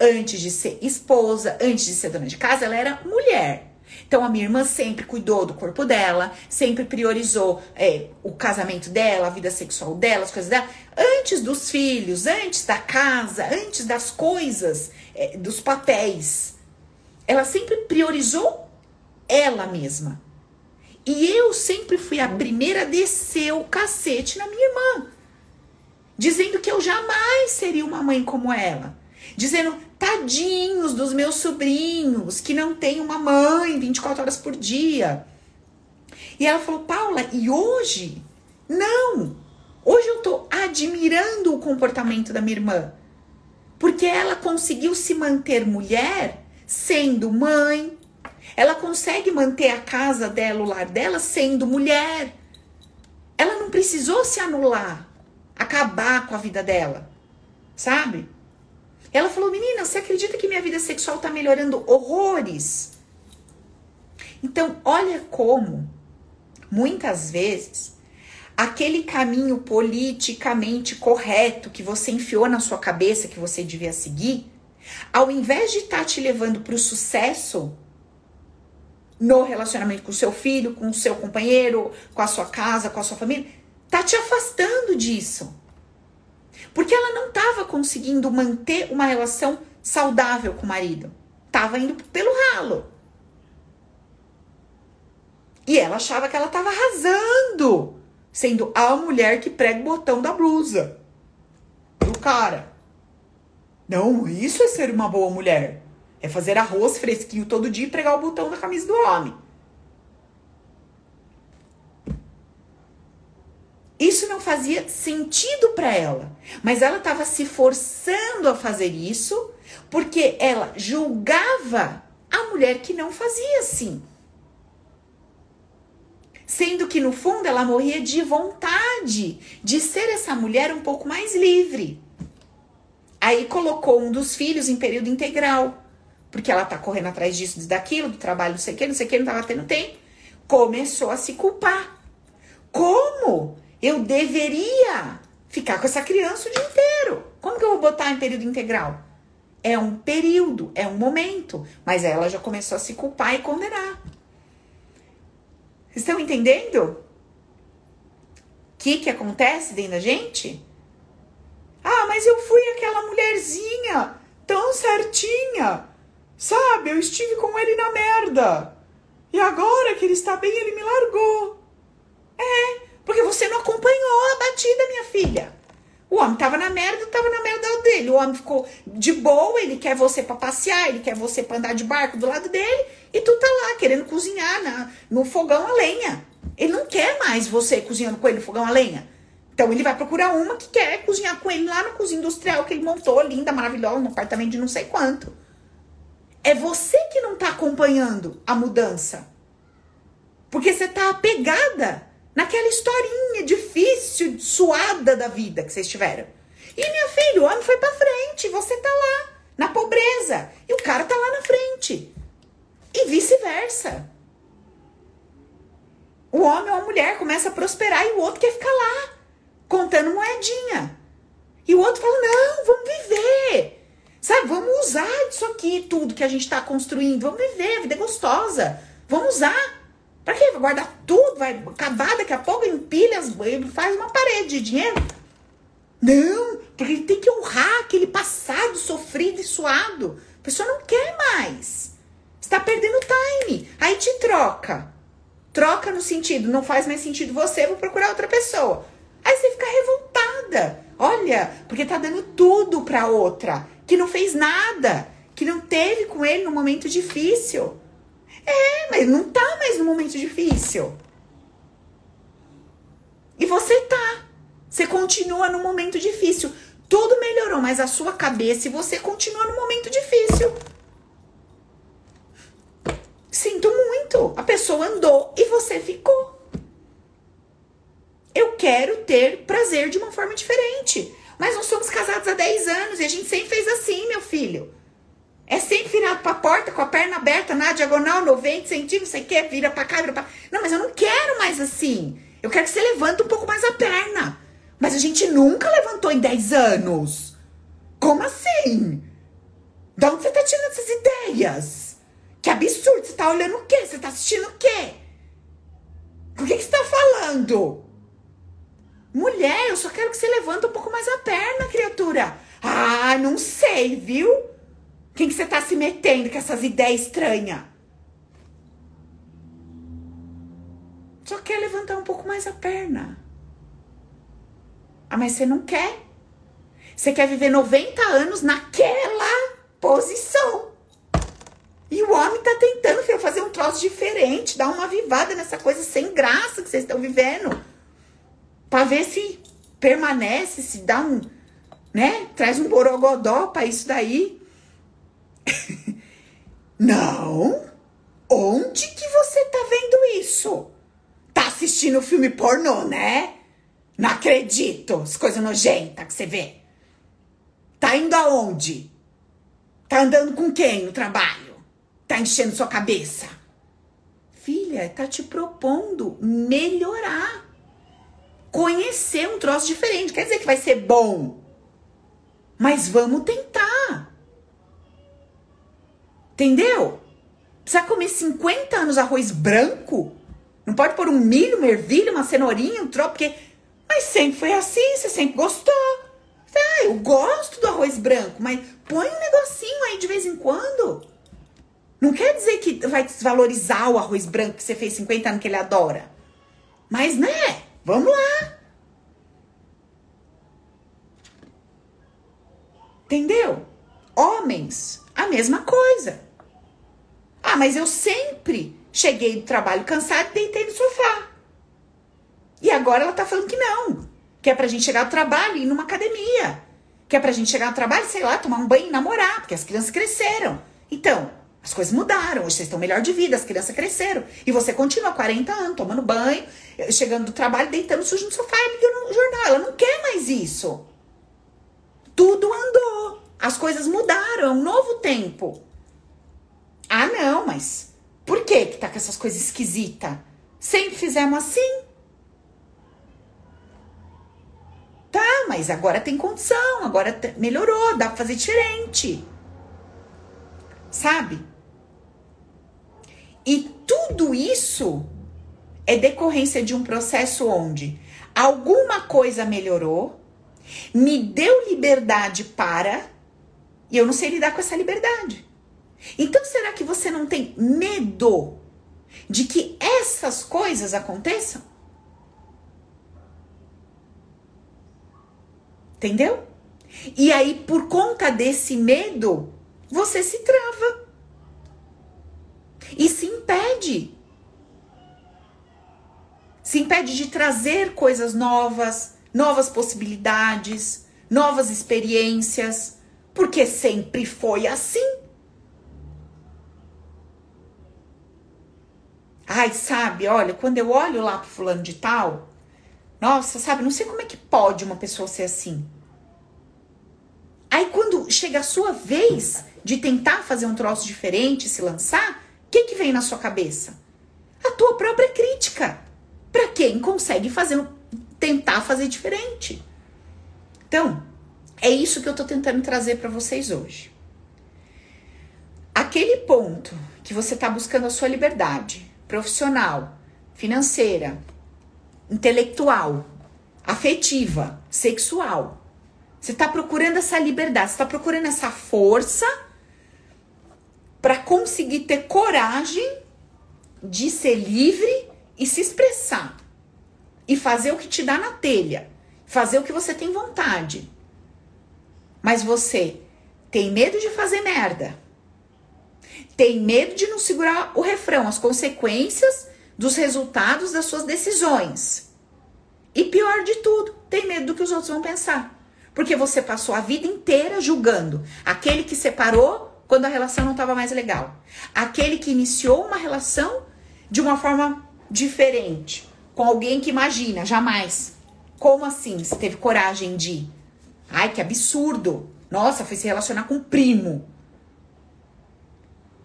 antes de ser esposa, antes de ser dona de casa, ela era mulher. Então a minha irmã sempre cuidou do corpo dela, sempre priorizou é, o casamento dela, a vida sexual dela, as coisas dela, antes dos filhos, antes da casa, antes das coisas, é, dos papéis. Ela sempre priorizou ela mesma. E eu sempre fui a primeira a descer o cacete na minha irmã, dizendo que eu jamais seria uma mãe como ela, dizendo tadinhos dos meus sobrinhos que não têm uma mãe 24 horas por dia. E ela falou, Paula, e hoje? Não! Hoje eu tô admirando o comportamento da minha irmã. Porque ela conseguiu se manter mulher sendo mãe. Ela consegue manter a casa dela, o lar dela, sendo mulher. Ela não precisou se anular, acabar com a vida dela, sabe? Ela falou: Menina, você acredita que minha vida sexual tá melhorando horrores? Então, olha como, muitas vezes, aquele caminho politicamente correto que você enfiou na sua cabeça que você devia seguir, ao invés de estar tá te levando para o sucesso no relacionamento com o seu filho, com o seu companheiro, com a sua casa, com a sua família, tá te afastando disso. Porque ela não estava conseguindo manter uma relação saudável com o marido. Tava indo pelo ralo. E ela achava que ela estava arrasando, sendo a mulher que prega o botão da blusa do cara. Não, isso é ser uma boa mulher. É fazer arroz fresquinho todo dia e pregar o botão da camisa do homem. Isso não fazia sentido para ela, mas ela estava se forçando a fazer isso porque ela julgava a mulher que não fazia assim. Sendo que no fundo ela morria de vontade de ser essa mulher um pouco mais livre. Aí colocou um dos filhos em período integral, porque ela tá correndo atrás disso, daquilo, do trabalho, não sei o que, não sei o que, não tava tendo tempo. Começou a se culpar. Como? Eu deveria ficar com essa criança o dia inteiro. Como que eu vou botar em período integral? É um período, é um momento. Mas ela já começou a se culpar e condenar. Vocês estão entendendo? O que, que acontece dentro da gente? Ah, mas eu fui aquela mulherzinha tão certinha. Sabe, eu estive com ele na merda. E agora que ele está bem, ele me largou. É, porque você não acompanhou a batida, minha filha. O homem tava na merda, tava na merda dele. O homem ficou de boa, ele quer você para passear, ele quer você pra andar de barco do lado dele, e tu tá lá querendo cozinhar na, no fogão a lenha. Ele não quer mais você cozinhando com ele no fogão a lenha. Então ele vai procurar uma que quer cozinhar com ele lá na cozinha industrial que ele montou, linda, maravilhosa, no apartamento de não sei quanto. É você que não tá acompanhando a mudança. Porque você tá apegada naquela historinha difícil, suada da vida que vocês tiveram. E minha filha, o homem foi para frente, você tá lá, na pobreza, e o cara tá lá na frente. E vice-versa. O homem ou a mulher começa a prosperar e o outro quer ficar lá, contando moedinha. E o outro fala: não, vamos viver. Sabe, vamos usar isso aqui, tudo que a gente está construindo. Vamos viver, a vida é gostosa. Vamos usar. Pra? Vai guardar tudo, vai acabar daqui a pouco, empilha, as, faz uma parede de dinheiro. Não, porque ele tem que honrar aquele passado sofrido e suado. A pessoa não quer mais. Está perdendo time. Aí te troca. Troca no sentido, não faz mais sentido você, vou procurar outra pessoa. Aí você fica revoltada. Olha, porque tá dando tudo pra outra, que não fez nada, que não teve com ele no momento difícil. É, mas não tá mais no momento difícil. E você tá. Você continua no momento difícil. Tudo melhorou, mas a sua cabeça e você continua no momento difícil. Sinto muito. A pessoa andou e você ficou. Eu quero ter prazer de uma forma diferente. Mas nós somos casados há 10 anos e a gente sempre fez assim, meu filho. É sempre virado pra porta, com a perna aberta, na diagonal, 90 centímetros, sei que, vira pra cá, vira pra Não, mas eu não quero mais assim. Eu quero que você levante um pouco mais a perna. Mas a gente nunca levantou em 10 anos. Como assim? De onde você tá tirando essas ideias? Que absurdo. Você tá olhando o quê? Você tá assistindo o quê? Por que, que você tá falando? Mulher, eu só quero que você levante um pouco mais a perna, criatura. Ah, não sei, viu? Quem que você tá se metendo com essas ideias estranhas? Só quer levantar um pouco mais a perna. Ah, mas você não quer. Você quer viver 90 anos naquela posição. E o homem tá tentando filho, fazer um troço diferente, dar uma vivada nessa coisa sem graça que vocês estão vivendo. Pra ver se permanece, se dá um, né? Traz um borogodó pra isso daí. (coughs) Não. Onde que você tá vendo isso? Tá assistindo filme pornô, né? Não acredito. As coisas nojentas que você vê. Tá indo aonde? Tá andando com quem no trabalho? Tá enchendo sua cabeça? Filha, tá te propondo melhorar. Conhecer um troço diferente. Quer dizer que vai ser bom. Mas vamos tentar. Entendeu? Precisa comer 50 anos arroz branco? Não pode pôr um milho, uma ervilha, uma cenourinha, um troço, porque. Mas sempre foi assim, você sempre gostou. Ah, eu gosto do arroz branco, mas põe um negocinho aí de vez em quando. Não quer dizer que vai desvalorizar o arroz branco que você fez 50 anos que ele adora. Mas, né? Vamos lá. Entendeu? Homens, a mesma coisa. Ah, mas eu sempre cheguei do trabalho cansado e deitei no sofá. E agora ela tá falando que não. Que é pra gente chegar ao trabalho e ir numa academia. Que é pra gente chegar ao trabalho, sei lá, tomar um banho e namorar, porque as crianças cresceram. Então, as coisas mudaram, hoje vocês estão melhor de vida, as crianças cresceram. E você continua 40 anos, tomando banho, chegando do trabalho, deitando sujo no sofá e ligando no jornal. Ela não quer mais isso. Tudo andou. As coisas mudaram, é um novo tempo. Ah, não, mas por que que tá com essas coisas esquisitas? Sempre fizemos assim. Tá, mas agora tem condição, agora melhorou, dá pra fazer diferente. Sabe? E tudo isso é decorrência de um processo onde alguma coisa melhorou, me deu liberdade para, e eu não sei lidar com essa liberdade. Então, será que você não tem medo de que essas coisas aconteçam? Entendeu? E aí, por conta desse medo, você se trava e se impede. Se impede de trazer coisas novas, novas possibilidades, novas experiências, porque sempre foi assim. Ai, sabe, olha, quando eu olho lá pro fulano de tal, nossa, sabe, não sei como é que pode uma pessoa ser assim. Aí quando chega a sua vez de tentar fazer um troço diferente, se lançar, o que que vem na sua cabeça? A tua própria crítica. Para quem consegue fazer tentar fazer diferente. Então, é isso que eu tô tentando trazer para vocês hoje. Aquele ponto que você tá buscando a sua liberdade profissional, financeira, intelectual, afetiva, sexual. Você está procurando essa liberdade, você está procurando essa força para conseguir ter coragem de ser livre e se expressar e fazer o que te dá na telha, fazer o que você tem vontade. Mas você tem medo de fazer merda. Tem medo de não segurar o refrão, as consequências dos resultados das suas decisões. E pior de tudo, tem medo do que os outros vão pensar. Porque você passou a vida inteira julgando aquele que separou quando a relação não estava mais legal. Aquele que iniciou uma relação de uma forma diferente, com alguém que imagina, jamais. Como assim? Você teve coragem de. Ai, que absurdo! Nossa, foi se relacionar com um primo.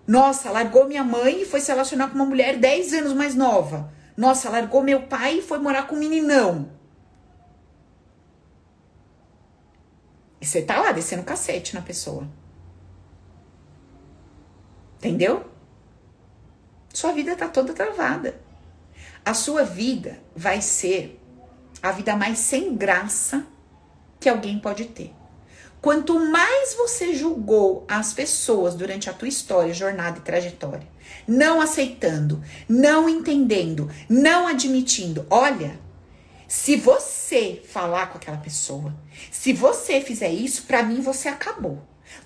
Nossa, largou minha mãe e foi se relacionar com uma mulher 10 anos mais nova. Nossa, largou meu pai e foi morar com um meninão. E você tá lá descendo cacete na pessoa. Entendeu? Sua vida tá toda travada. A sua vida vai ser a vida mais sem graça que alguém pode ter. Quanto mais você julgou as pessoas durante a tua história, jornada e trajetória, não aceitando, não entendendo, não admitindo, olha, se você falar com aquela pessoa, se você fizer isso, para mim você acabou.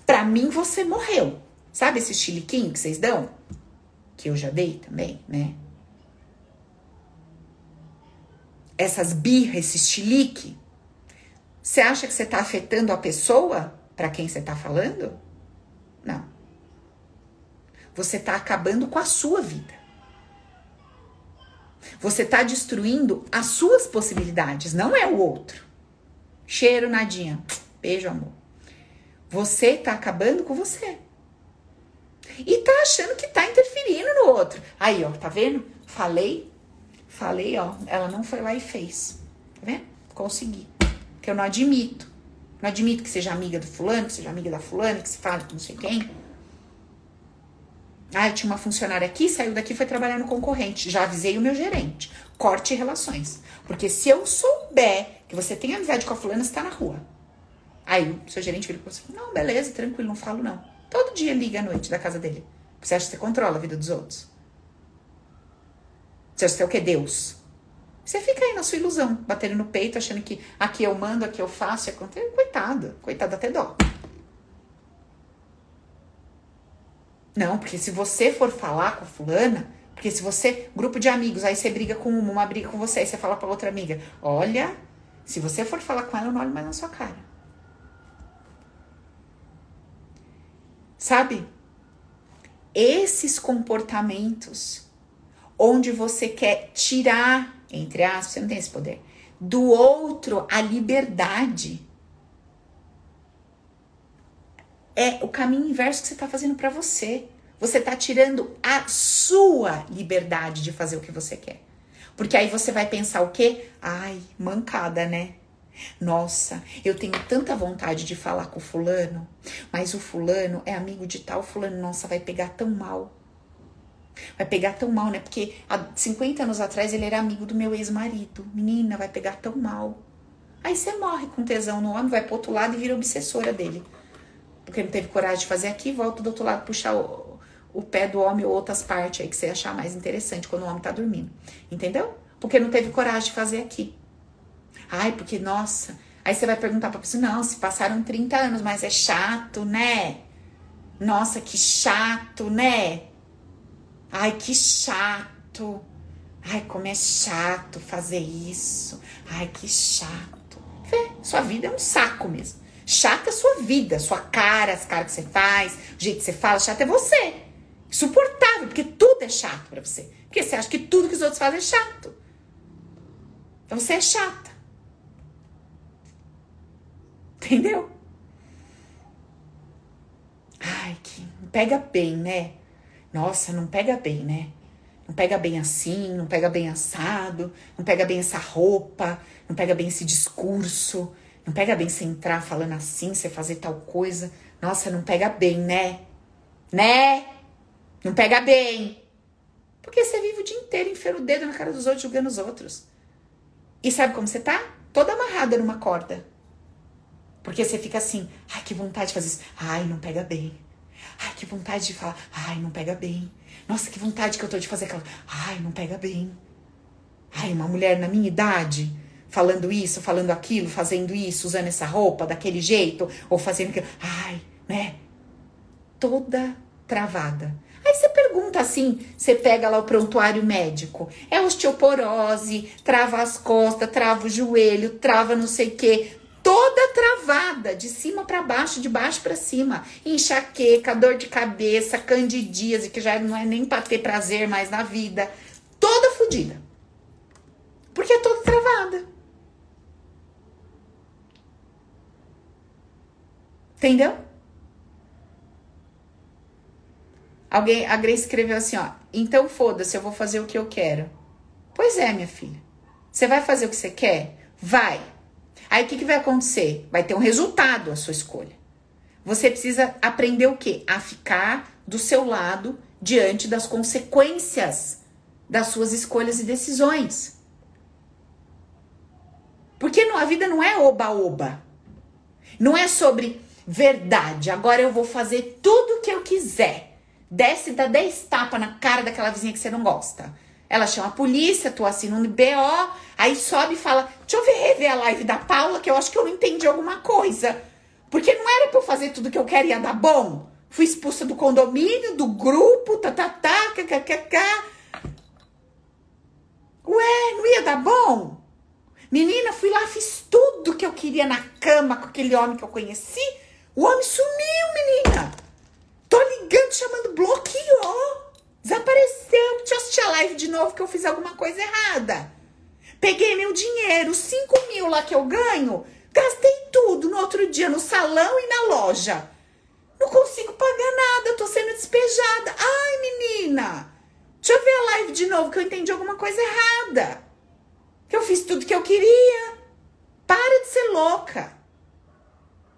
Pra mim, você morreu. Sabe esse chiliquinho que vocês dão? Que eu já dei também, né? Essas birras, esse chilique. Você acha que você tá afetando a pessoa para quem você tá falando? Não. Você tá acabando com a sua vida. Você tá destruindo as suas possibilidades, não é o outro. Cheiro, nadinha. Beijo, amor. Você tá acabando com você. E tá achando que tá interferindo no outro. Aí, ó, tá vendo? Falei, falei, ó. Ela não foi lá e fez. Tá vendo? Consegui. Que eu não admito. Não admito que seja amiga do fulano, que seja amiga da fulana, que se fale com não sei quem. Ah, eu tinha uma funcionária aqui, saiu daqui foi trabalhar no concorrente. Já avisei o meu gerente. Corte relações. Porque se eu souber que você tem amizade com a fulana, você tá na rua. Aí o seu gerente vira pra você não, beleza, tranquilo, não falo não. Todo dia liga à noite da casa dele. Você acha que você controla a vida dos outros? Você acha que você é o que? Deus? Você fica aí na sua ilusão, batendo no peito, achando que aqui eu mando, aqui eu faço, acontece. Coitado, coitado até dó. Não, porque se você for falar com a fulana, porque se você, grupo de amigos, aí você briga com uma, uma briga com você, aí você fala pra outra amiga, olha, se você for falar com ela, eu não olho mais na sua cara. Sabe? Esses comportamentos onde você quer tirar, entre aspas, você não tem esse poder, do outro a liberdade. É o caminho inverso que você está fazendo para você. Você está tirando a sua liberdade de fazer o que você quer. Porque aí você vai pensar o quê? Ai, mancada, né? Nossa, eu tenho tanta vontade de falar com o fulano, mas o fulano é amigo de tal fulano, nossa, vai pegar tão mal. Vai pegar tão mal, né? Porque há 50 anos atrás ele era amigo do meu ex-marido. Menina, vai pegar tão mal. Aí você morre com tesão no homem, vai pro outro lado e vira obsessora dele. Porque não teve coragem de fazer aqui, volta do outro lado, puxar o, o pé do homem ou outras partes aí que você achar mais interessante quando o homem tá dormindo. Entendeu? Porque não teve coragem de fazer aqui. Ai, porque, nossa. Aí você vai perguntar pra pessoa: não, se passaram 30 anos, mas é chato, né? Nossa, que chato, né? Ai, que chato. Ai, como é chato fazer isso. Ai, que chato. Vê, sua vida é um saco mesmo. Chata é sua vida, sua cara, as caras que você faz, o jeito que você fala, chato é você. Insuportável, porque tudo é chato para você. Porque você acha que tudo que os outros fazem é chato. Então você é chata. Entendeu? Ai, que pega bem, né? Nossa, não pega bem, né? Não pega bem assim, não pega bem assado, não pega bem essa roupa, não pega bem esse discurso, não pega bem você entrar falando assim, você fazer tal coisa. Nossa, não pega bem, né? Né? Não pega bem. Porque você vive o dia inteiro enfiando o dedo na cara dos outros, julgando os outros. E sabe como você tá? Toda amarrada numa corda. Porque você fica assim, ai, que vontade de fazer isso. Ai, não pega bem. Ai, que vontade de falar. Ai, não pega bem. Nossa, que vontade que eu tô de fazer aquela. Ai, não pega bem. Ai, uma mulher na minha idade falando isso, falando aquilo, fazendo isso, usando essa roupa daquele jeito, ou fazendo aquilo. Ai, né? Toda travada. Aí você pergunta assim, você pega lá o prontuário médico. É osteoporose, trava as costas, trava o joelho, trava não sei o quê toda travada, de cima para baixo, de baixo para cima. Enxaqueca, dor de cabeça, candidíase, que já não é nem para ter prazer mais na vida. Toda fodida. Porque é toda travada. Entendeu? Alguém, a Grace escreveu assim, ó. Então foda-se, eu vou fazer o que eu quero. Pois é, minha filha. Você vai fazer o que você quer? Vai. Aí o que, que vai acontecer? Vai ter um resultado a sua escolha. Você precisa aprender o quê? A ficar do seu lado diante das consequências das suas escolhas e decisões. Porque a vida não é oba-oba. Não é sobre verdade. Agora eu vou fazer tudo o que eu quiser. Desce dá 10 tapas na cara daquela vizinha que você não gosta. Ela chama a polícia, tu assina um BO, aí sobe e fala: Deixa eu ver rever a live da Paula, que eu acho que eu não entendi alguma coisa. Porque não era pra eu fazer tudo que eu queria dar bom. Fui expulsa do condomínio, do grupo, tá, tá, tá, kkkk. Ué, não ia dar bom? Menina, fui lá, fiz tudo que eu queria na cama com aquele homem que eu conheci. O homem sumiu, menina. Tô ligando, chamando, bloqueou. Desapareceu. Deixa eu assistir novo que eu fiz alguma coisa errada. Peguei meu dinheiro, 5 mil lá que eu ganho, gastei tudo no outro dia no salão e na loja. Não consigo pagar nada, tô sendo despejada. Ai, menina, deixa eu ver a live de novo que eu entendi alguma coisa errada. Que eu fiz tudo que eu queria. Para de ser louca.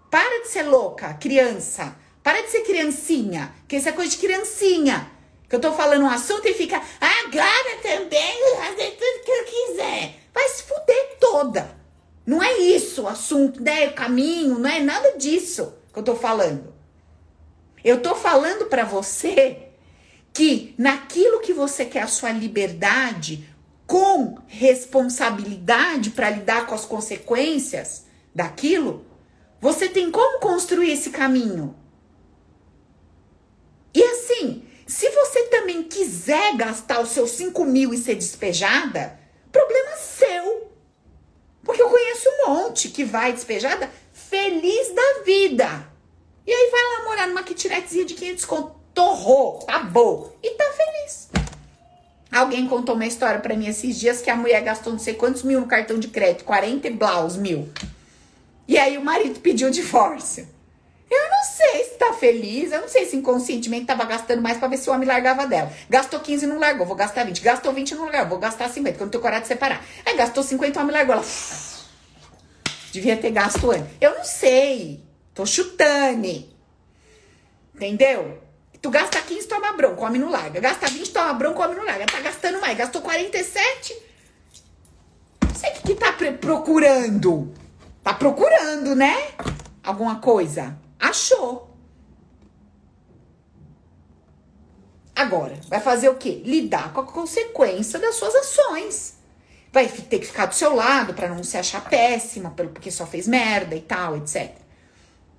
Para de ser louca, criança. Para de ser criancinha, que isso é coisa de criancinha. Que eu tô falando um assunto e fica, agora também fazer tudo que eu quiser. Vai se fuder toda. Não é isso o assunto, né? O caminho, não é nada disso que eu tô falando. Eu tô falando para você que naquilo que você quer a sua liberdade, com responsabilidade para lidar com as consequências daquilo, você tem como construir esse caminho. E assim, se você também quiser gastar os seus 5 mil e ser despejada, problema seu. Porque eu conheço um monte que vai despejada feliz da vida. E aí vai lá morar numa kitnetzinha de 500 conto. Torrou, acabou. E tá feliz. Alguém contou uma história para mim esses dias que a mulher gastou não sei quantos mil no cartão de crédito, 40 e blaus mil. E aí o marido pediu o divórcio. Eu não sei se tá feliz, eu não sei se inconscientemente tava gastando mais pra ver se o homem largava dela. Gastou 15 e não largou, vou gastar 20. Gastou 20 e não largou, vou gastar 50, porque eu não tenho coragem de separar. Aí gastou 50 e o homem largou. Ela (sniffs) devia ter gasto antes. Eu não sei, tô chutando. Entendeu? Tu gasta 15, toma bronca, o homem não larga. Gasta 20, toma bronca, o homem não larga. Tá gastando mais, gastou 47. Não sei o que, que tá procurando. Tá procurando, né? Alguma coisa. Achou. Agora, vai fazer o quê? Lidar com a consequência das suas ações. Vai ter que ficar do seu lado para não se achar péssima, porque só fez merda e tal, etc.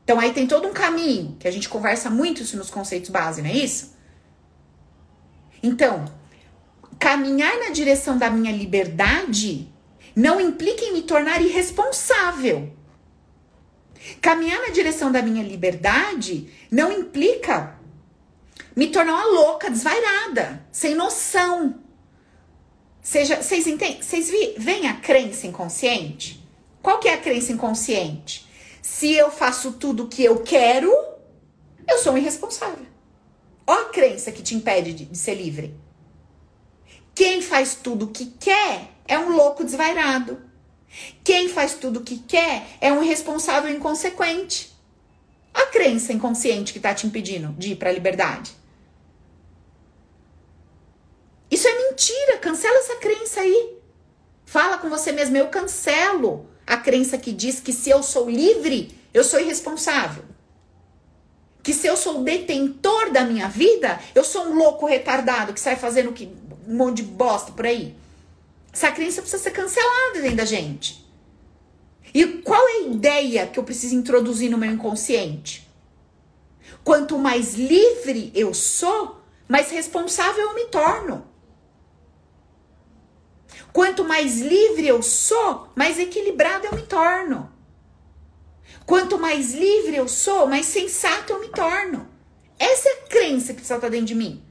Então aí tem todo um caminho que a gente conversa muito isso nos conceitos base, não é isso? Então, caminhar na direção da minha liberdade não implica em me tornar irresponsável. Caminhar na direção da minha liberdade não implica me tornar uma louca, desvairada, sem noção. Seja, vocês entendem? Vocês veem a crença inconsciente? Qual que é a crença inconsciente? Se eu faço tudo o que eu quero, eu sou um irresponsável. Ó a crença que te impede de, de ser livre. Quem faz tudo o que quer é um louco desvairado. Quem faz tudo o que quer é um irresponsável inconsequente. A crença inconsciente que está te impedindo de ir para a liberdade. Isso é mentira. Cancela essa crença aí. Fala com você mesmo. Eu cancelo a crença que diz que se eu sou livre, eu sou irresponsável. Que se eu sou detentor da minha vida, eu sou um louco retardado que sai fazendo um monte de bosta por aí. Essa crença precisa ser cancelada dentro da gente. E qual é a ideia que eu preciso introduzir no meu inconsciente? Quanto mais livre eu sou, mais responsável eu me torno. Quanto mais livre eu sou, mais equilibrado eu me torno. Quanto mais livre eu sou, mais sensato eu me torno. Essa é a crença que precisa estar dentro de mim.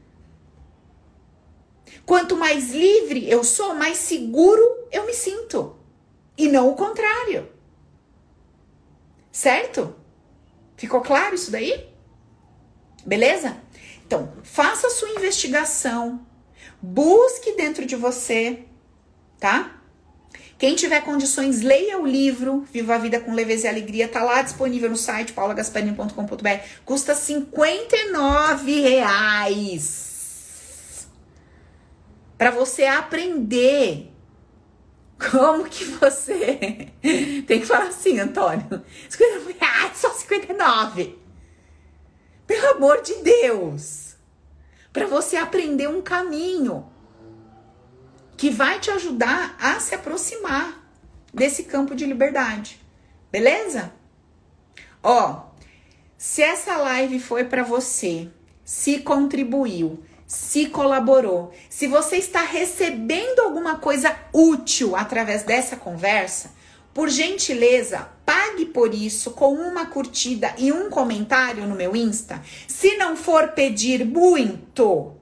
Quanto mais livre eu sou, mais seguro eu me sinto. E não o contrário. Certo? Ficou claro isso daí? Beleza? Então, faça a sua investigação. Busque dentro de você, tá? Quem tiver condições, leia o livro Viva a Vida com Leveza e Alegria. Tá lá disponível no site paulagasparini.com.br. Custa 59 reais para você aprender como que você (laughs) tem que falar assim, Antônio. 50 reais, só 59. Pelo amor de Deus. Para você aprender um caminho que vai te ajudar a se aproximar desse campo de liberdade. Beleza? Ó, se essa live foi para você, se contribuiu, se colaborou, se você está recebendo alguma coisa útil através dessa conversa, por gentileza, pague por isso com uma curtida e um comentário no meu Insta. Se não for pedir muito,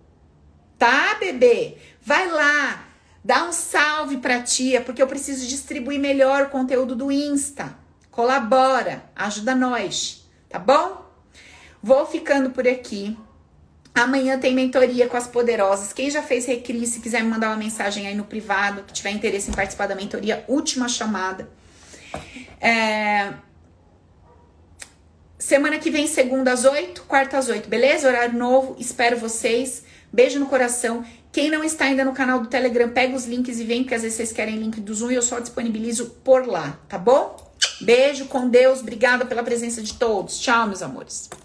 tá, bebê? Vai lá, dá um salve pra tia, porque eu preciso distribuir melhor o conteúdo do Insta. Colabora, ajuda nós, tá bom? Vou ficando por aqui. Amanhã tem mentoria com as poderosas. Quem já fez Recri, se quiser me mandar uma mensagem aí no privado, que tiver interesse em participar da mentoria, última chamada. É... Semana que vem, segunda às oito, quarta às oito, beleza? Horário novo, espero vocês. Beijo no coração. Quem não está ainda no canal do Telegram, pega os links e vem, porque às vezes vocês querem link do Zoom e eu só disponibilizo por lá, tá bom? Beijo com Deus, obrigada pela presença de todos. Tchau, meus amores.